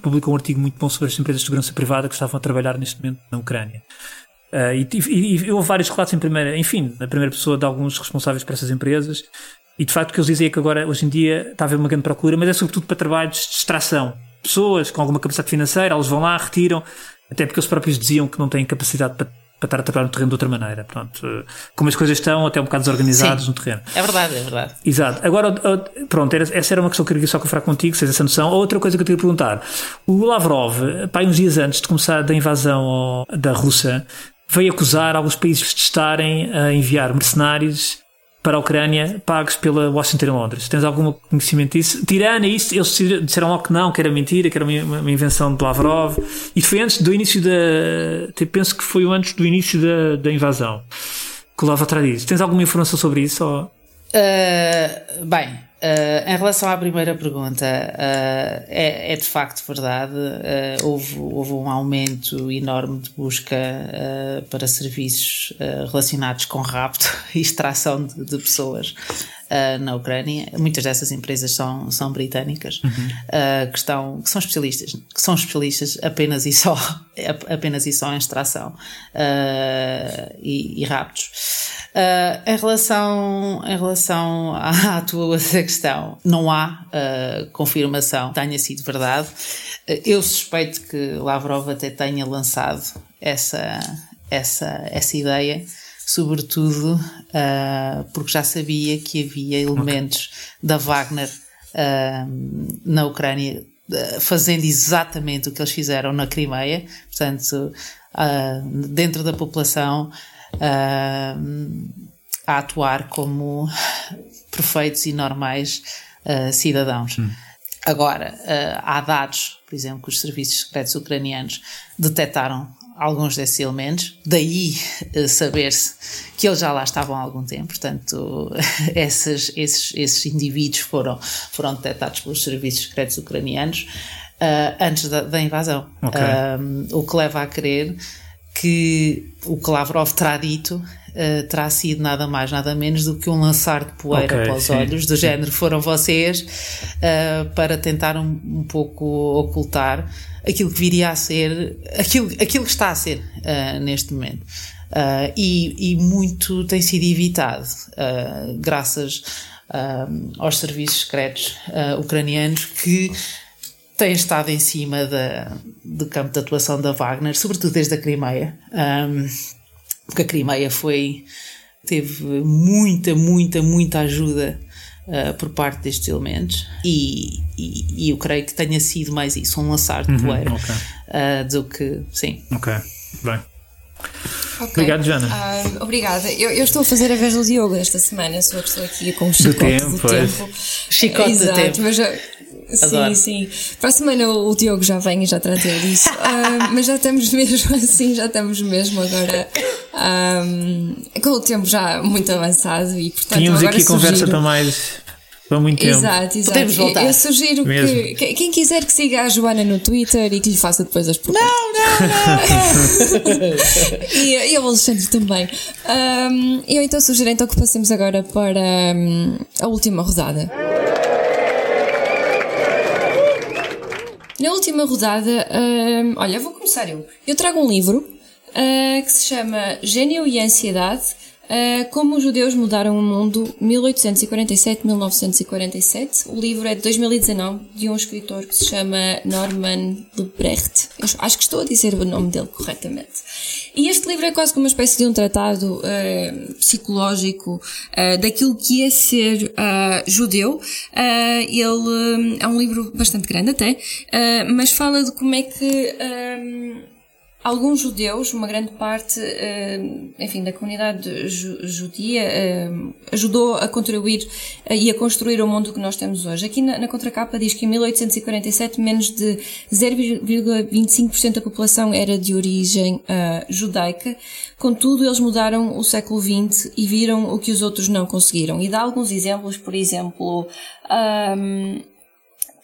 publicou um artigo muito bom sobre as empresas de segurança privada que estavam a trabalhar neste momento na Ucrânia. Ah, e, e, e houve vários relatos em primeira, enfim, na primeira pessoa de alguns responsáveis por essas empresas. E de facto o que eles dizem é que agora, hoje em dia, está a haver uma grande procura, mas é sobretudo para trabalhos de distração. Pessoas com alguma capacidade financeira, elas vão lá, retiram, até porque eles próprios diziam que não têm capacidade para, para estar a trabalhar no terreno de outra maneira. Pronto, eh, como as coisas estão, até um bocado desorganizadas Sim. no terreno. É verdade, é verdade. Exato. Agora, pronto, essa era uma questão que eu queria só conferar contigo, se tens essa noção. Outra coisa que eu queria perguntar. O Lavrov, pá, uns dias antes de começar da invasão da Rússia, veio acusar alguns países de estarem a enviar mercenários para a Ucrânia pagos pela Washington e Londres. Tens algum conhecimento disso? Tirando isso, eles disseram logo que não, que era mentira, que era uma, uma invenção de Lavrov. E foi antes do início da. Penso que foi antes do início da, da invasão. que leva atrás disso. Tens alguma informação sobre isso? Ou... Uh, bem, Uh, em relação à primeira pergunta, uh, é, é, de facto verdade. Uh, houve, houve um aumento enorme de busca para serviços relacionados com rapto e extração de, de pessoas na Ucrânia. Muitas dessas empresas são, são britânicas, uhum. que, estão, que são especialistas, que são especialistas apenas e só, apenas e só em extração e, e raptos. Uh, em relação, em relação à, à tua questão, não há uh, confirmação que tenha sido verdade. Uh, eu suspeito que Lavrov até tenha lançado essa, essa, essa ideia, sobretudo porque já sabia que havia elementos okay. da Wagner na Ucrânia fazendo exatamente o que eles fizeram na Crimeia, portanto, dentro da população uh, a atuar como perfeitos e normais uh, cidadãos. Hum. Agora, uh, há dados, por exemplo, que os serviços secretos ucranianos detectaram alguns desses elementos, daí uh, saber-se que eles já lá estavam há algum tempo, portanto, esses, esses, esses indivíduos foram, foram detectados pelos serviços secretos ucranianos uh, antes da, da invasão. Okay. o que leva a crer que o que Lavrov terá dito uh, terá sido nada mais, nada menos do que um lançar de poeira okay, para os sim, olhos, do sim. género foram vocês, uh, para tentar um, um, pouco ocultar aquilo que viria a ser, aquilo, aquilo que está a ser uh, neste momento. E, e, muito tem sido evitado, graças aos serviços secretos ucranianos que tem estado em cima da, do campo de atuação da Wagner, sobretudo desde a Crimeia, um, porque a Crimeia foi teve muita, muita, muita ajuda uh, por parte destes elementos e, e, e, eu creio que tenha sido mais isso, um lançar de uhum, poeira okay. uh, do que, sim. Ok, bem. Okay. Obrigado, Jana. Uh, obrigada. Eu, eu, estou a fazer a vez do Diogo esta semana, sou a pessoa aqui com o chicote do tempo. Do tempo. Chicote Exato, do tempo. Mas, Adoro. Sim, sim. Para a semana o Diogo já vem e já trata disso. uh, mas já estamos mesmo assim, já estamos mesmo agora um, com o tempo já muito avançado e portanto. Tínhamos agora aqui sugiro... conversa para mais. Para muito tempo. Exato, exato. Podemos voltar. Eu, sugiro mesmo. que quem quiser que siga a Joana no Twitter e que lhe faça depois as perguntas. Não, não, não! e, e o Alexandre também. Um, eu então sugiro então que passemos agora para um, a última rodada. Na última rodada, olha, vou começar eu. Eu trago um livro uh, que se chama Gênio e Ansiedade Uh, Como os Judeus Mudaram o Mundo, 1847-1947. O livro é de 2019, de um escritor que se chama Norman Lebrecht. Eu acho que estou a dizer o nome dele corretamente. E este livro é quase como uma espécie de um tratado uh, psicológico uh, daquilo que é ser judeu. ele é um livro bastante grande até, mas fala de como é que alguns judeus, uma grande parte, eh, enfim, da comunidade judia, eh, ajudou a contribuir eh, e a construir o mundo que nós temos hoje. Aqui na, contracapa diz que em 1847 menos de 0,25% da população era de origem judaica. Contudo, eles mudaram o século XX e viram o que os outros não conseguiram. E dá alguns exemplos, por exemplo, um,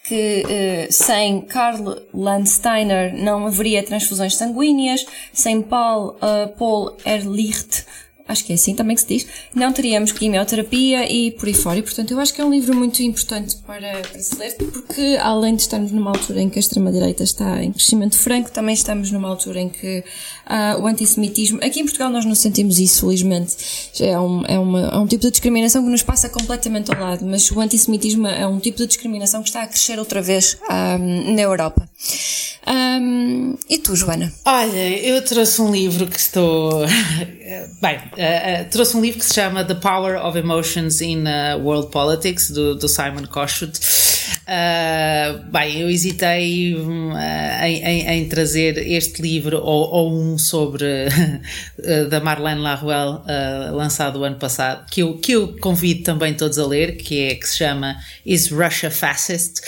que uh, sem Karl Landsteiner não haveria transfusões sanguíneas, sem Paul, uh, Paul Ehrlich acho que é assim também que se diz, não teríamos quimioterapia e por aí fora. E, portanto, eu acho que é um livro muito importante para, para se ler, porque além de estarmos numa altura em que a extrema-direita está em crescimento franco, também estamos numa altura em que uh, o antissemitismo, aqui em Portugal nós não sentimos isso, felizmente, é um, é, uma, é um tipo de discriminação que nos passa completamente ao lado, mas o antissemitismo é um tipo de discriminação que está a crescer outra vez um, na Europa. Um, e tu, Joana? Olha, eu trouxe um livro que estou. Bem, uh, uh, trouxe um livro que se chama The Power of Emotions in uh, World Politics, do, do Simon Kossuth. bem, eu hesitei um, em, em, em, trazer este livro ou, ou um sobre da Marlene Laruelle, lançado o ano passado, que eu, que eu convido também todos a ler, que é que se chama Is Russia Fascist?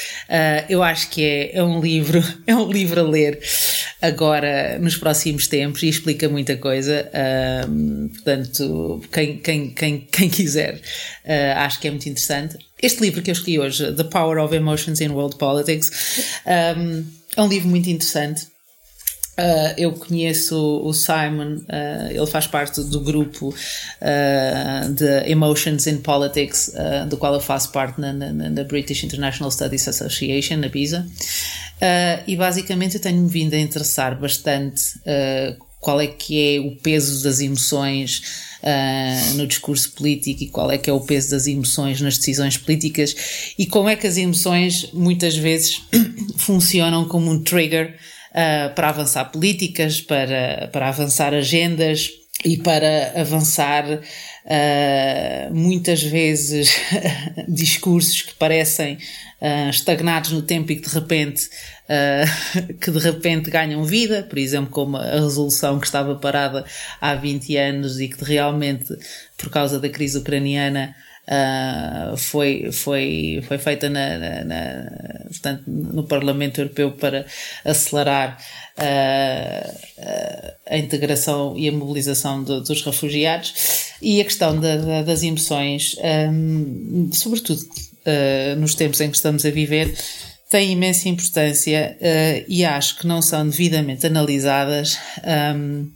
eu acho que é, é um livro, é um livro a ler. agora nos próximos tempos e explica muita coisa. Portanto, quem, quem, quem, quem quiser, uh, acho que é muito interessante. Este livro que eu escolhi hoje, The Power of Emotions in World Politics, um, é um livro muito interessante. Uh, eu conheço o Simon, uh, ele faz parte do grupo uh, de Emotions in Politics, do qual eu faço parte na, na, na, British International Studies Association, na BISA, e basicamente eu tenho-me vindo a interessar bastante qual é que é o peso das emoções no discurso político e qual é que é o peso das emoções nas decisões políticas e como é que as emoções muitas vezes funcionam como um trigger uh, para avançar políticas, para, para avançar agendas e para avançar uh, muitas vezes discursos que parecem uh, estagnados no tempo e que de repente uh, que de repente ganham vida, por exemplo, como a resolução que estava parada há 20 anos e que realmente, por causa da crise ucraniana, uh, foi, foi, foi feita na, na, na, portanto, no Parlamento Europeu para acelerar uh, a integração e a mobilização de, dos refugiados e a questão da, da, das emoções, um, sobretudo uh, nos tempos em que estamos a viver, tem imensa importância e acho que não são devidamente analisadas. Um,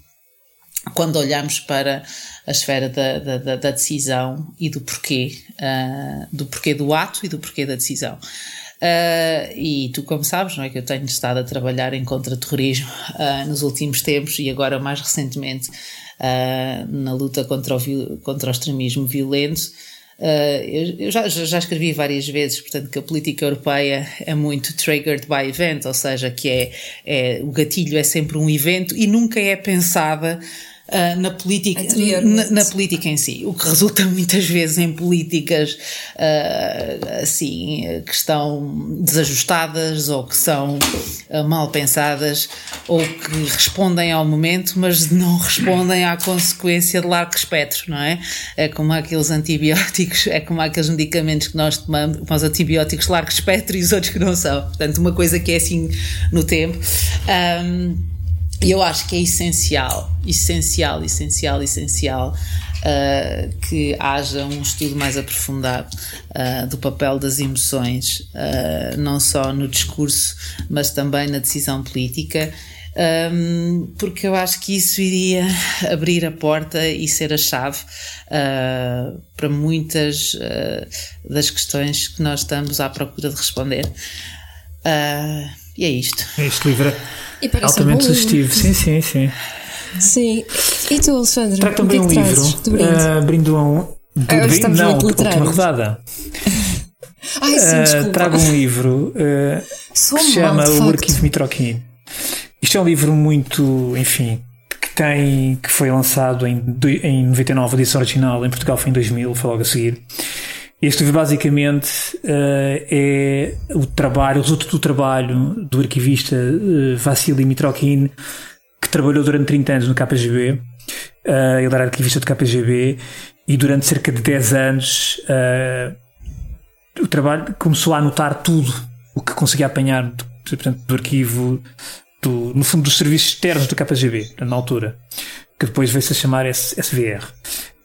quando olhamos para a esfera da, da, da decisão e do porquê, uh, do porquê do ato e do porquê da decisão. Uh, e tu, como sabes, não é que eu tenho estado a trabalhar em contra-terrorismo uh, nos últimos tempos e agora mais recentemente na luta contra o, contra o extremismo violento. eu, eu já, já, escrevi várias vezes, portanto, que a política europeia é muito triggered by event, ou seja, que é, é o gatilho é sempre um evento e nunca é pensada uh, na política na, na, política em si, o que resulta muitas vezes em políticas uh, assim que estão desajustadas ou que são uh, mal pensadas ou que respondem ao momento, mas não respondem à consequência de largo espectro, não é? É como aqueles antibióticos, é como aqueles medicamentos que nós tomamos, os antibióticos de largo espectro e os outros que não são. Portanto, uma coisa que é assim no tempo. Um, e eu acho que é essencial, essencial, essencial, essencial uh, que haja um estudo mais aprofundado uh, do papel das emoções, uh, não só no discurso, mas também na decisão política. Um, porque eu acho que isso iria abrir a porta e ser a chave uh, para muitas uh, das questões que nós estamos à procura de responder. Uh, e é isto. Este livro é altamente sugestivo. Sim, sim, sim. Sim. E tu, Alexandre? Trago também um livro. Uh, brindo a um. Do, ah, brinde, não, última rodada. Ai, sim, uh, trago um livro uh, que se chama O Arquivo Mitroquim. Isto é um livro muito, enfim, que tem, que foi lançado em, em 99, a edição original, em Portugal foi em 2000, foi logo a seguir. Este basicamente uh, é o trabalho, o resultado do trabalho do arquivista uh, Vassili Mitrokin, que trabalhou durante 30 anos no KGB. Eh, ele era arquivista do KGB e durante cerca de 10 anos o trabalho começou a anotar tudo o que conseguia apanhar do, portanto, do arquivo, do, no fundo, dos serviços externos do KGB, na altura, que depois veio-se a chamar SVR.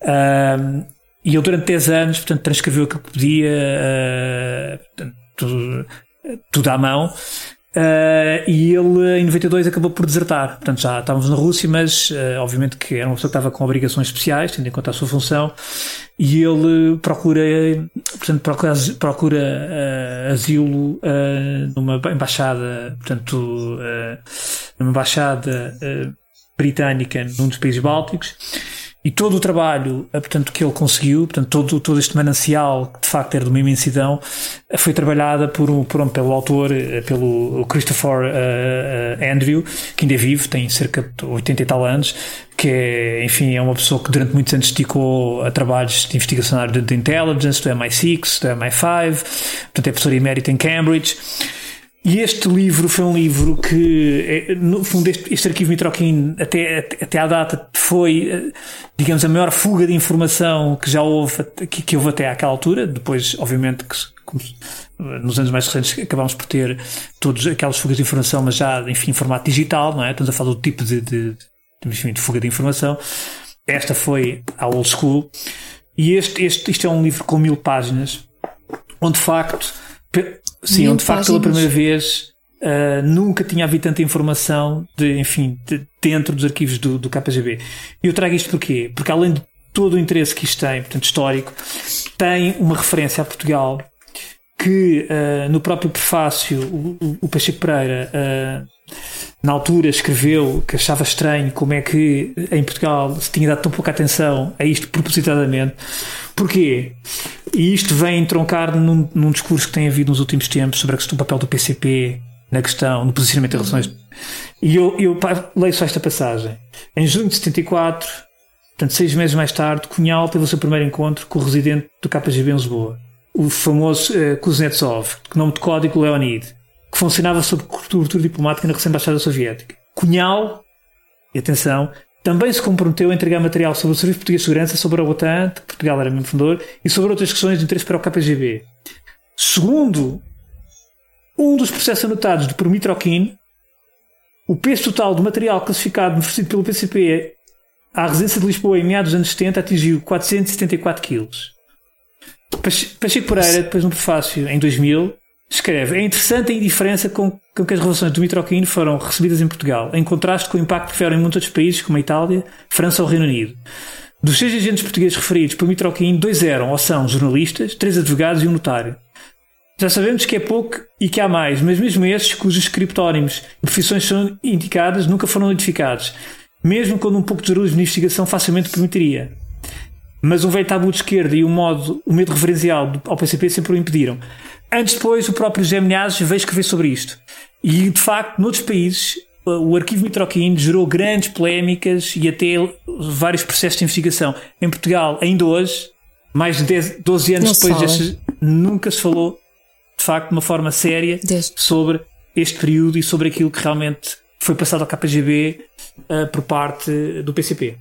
Uh, e ele durante 10 anos, portanto, transcreveu o que podia, uh, portanto, tudo, tudo à mão. Uh, e ele em 92 acabou por desertar. Portanto, já estávamos na Rússia, mas uh, obviamente que era uma pessoa que estava com obrigações especiais, tendo em conta a sua função, e ele procura, portanto, procura, procura uh, asilo numa embaixada, portanto, numa embaixada britânica num dos países bálticos e todo o trabalho, eh, portanto, que ele conseguiu, portanto, todo, todo este manancial, que de facto era de uma imensidão, eh, foi trabalhada por um, por um, pelo autor, eh, pelo Christopher uh, Andrew, que ainda é vivo, tem cerca de 80 e tal anos, que é, enfim, é uma pessoa que durante muitos anos dedicou a trabalhos de investigação de intelligence, do MI6, do MI5, portanto, é professor emérito em Cambridge. E este livro foi um livro que, é, no fundo, este, este arquivo Mitroquim, até, até à data, foi, eh, digamos, a maior fuga de informação que já houve, que, que houve até àquela altura. Depois, obviamente, que nos anos mais recentes acabámos por ter todas aquelas fugas de informação, mas já, enfim, em formato digital, não é? Estamos a falar do tipo de, de, de, de fuga de informação. Esta foi a old school. E este, este, isto é um livro com mil páginas, onde de facto Sim, onde de facto pela primeira vez uh, nunca tinha havido tanta informação de, enfim, de, dentro dos arquivos do, do KGB. E eu trago isto porquê? Porque além de todo o interesse que isto tem, portanto histórico, tem uma referência a Portugal que uh, no próprio prefácio o, o Pacheco Pereira uh, na altura escreveu que achava estranho como é que em Portugal se tinha dado tão pouca atenção a isto propositadamente. Porquê? E isto vem entroncar num, num discurso que tem havido nos últimos tempos sobre a questão do papel do PCP na questão, no posicionamento das relações. E eu, eu leio só esta passagem. Em junho de 74, portanto, seis meses mais tarde, Cunhal teve o seu primeiro encontro com o residente do KGB em Lisboa, o famoso uh, Kuznetsov, que nome de código Leonid, que funcionava sob cobertura diplomática na recém-embaixada soviética. Cunhal, e atenção, também se comprometeu a entregar material sobre o Serviço Português de Segurança, sobre a OTAN, que Portugal era membro fundador, e sobre outras questões de interesse para o KGB. Segundo um dos processos anotados de Promitroquin, o peso total do material classificado oferecido pelo PCP à residência de Lisboa em meados dos anos 70 atingiu 474 quilos. Pacheco Pereira, depois no prefácio, em 2000, Escreve: É interessante a indiferença com, com que as relações do Mitroquino foram recebidas em Portugal, em contraste com o impacto que tiveram em muitos outros países, como a Itália, França ou Reino Unido. Dos seis agentes portugueses referidos por Mitroquino, dois eram ou são jornalistas, três advogados e um notário. Já sabemos que é pouco e que há mais, mas mesmo esses, cujos criptónimos e profissões são indicadas, nunca foram notificados, mesmo quando um pouco de juros de investigação facilmente permitiria. Mas um velho tabu de esquerda e um modo, o medo referencial ao PCP sempre o impediram. Antes depois, o próprio José Milhares veio escrever sobre isto. E, de facto, noutros países, o arquivo Mitroquim gerou grandes polémicas e até vários processos de investigação. Em Portugal, ainda hoje, mais de 10, 12 anos Não depois destes, nunca se falou, de facto, de uma forma séria Desde. sobre este período e sobre aquilo que realmente foi passado ao KGB uh, por parte do PCP.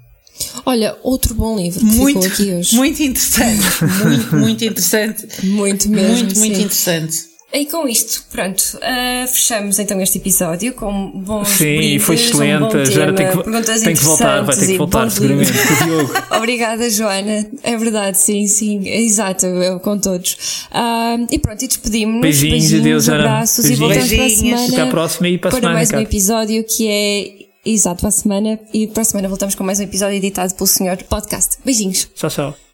Olha, outro bom livro muito, ficou aqui hoje. Muito interessante. muito, muito interessante. Muito mesmo. Muito, muito sim. interessante. E com isto, pronto, uh, fechamos então este episódio com bons Sim, brindes, foi excelente. Um Já tem que, tem que voltar, vai ter que voltar seguramente. Obrigada, Joana. É verdade, sim, sim, exato, eu, com todos. Uh, e pronto, e despedimos-nos. Beijinhos, beijinhos adeus, abraços Beijinhos. e voltamos Beijinhos. para a semana. Até à próxima e para, para semana, mais cara. um episódio que é Exato, para a semana. E para a semana voltamos com mais um episódio editado pelo Senhor Podcast. Beijinhos. Tchau, tchau.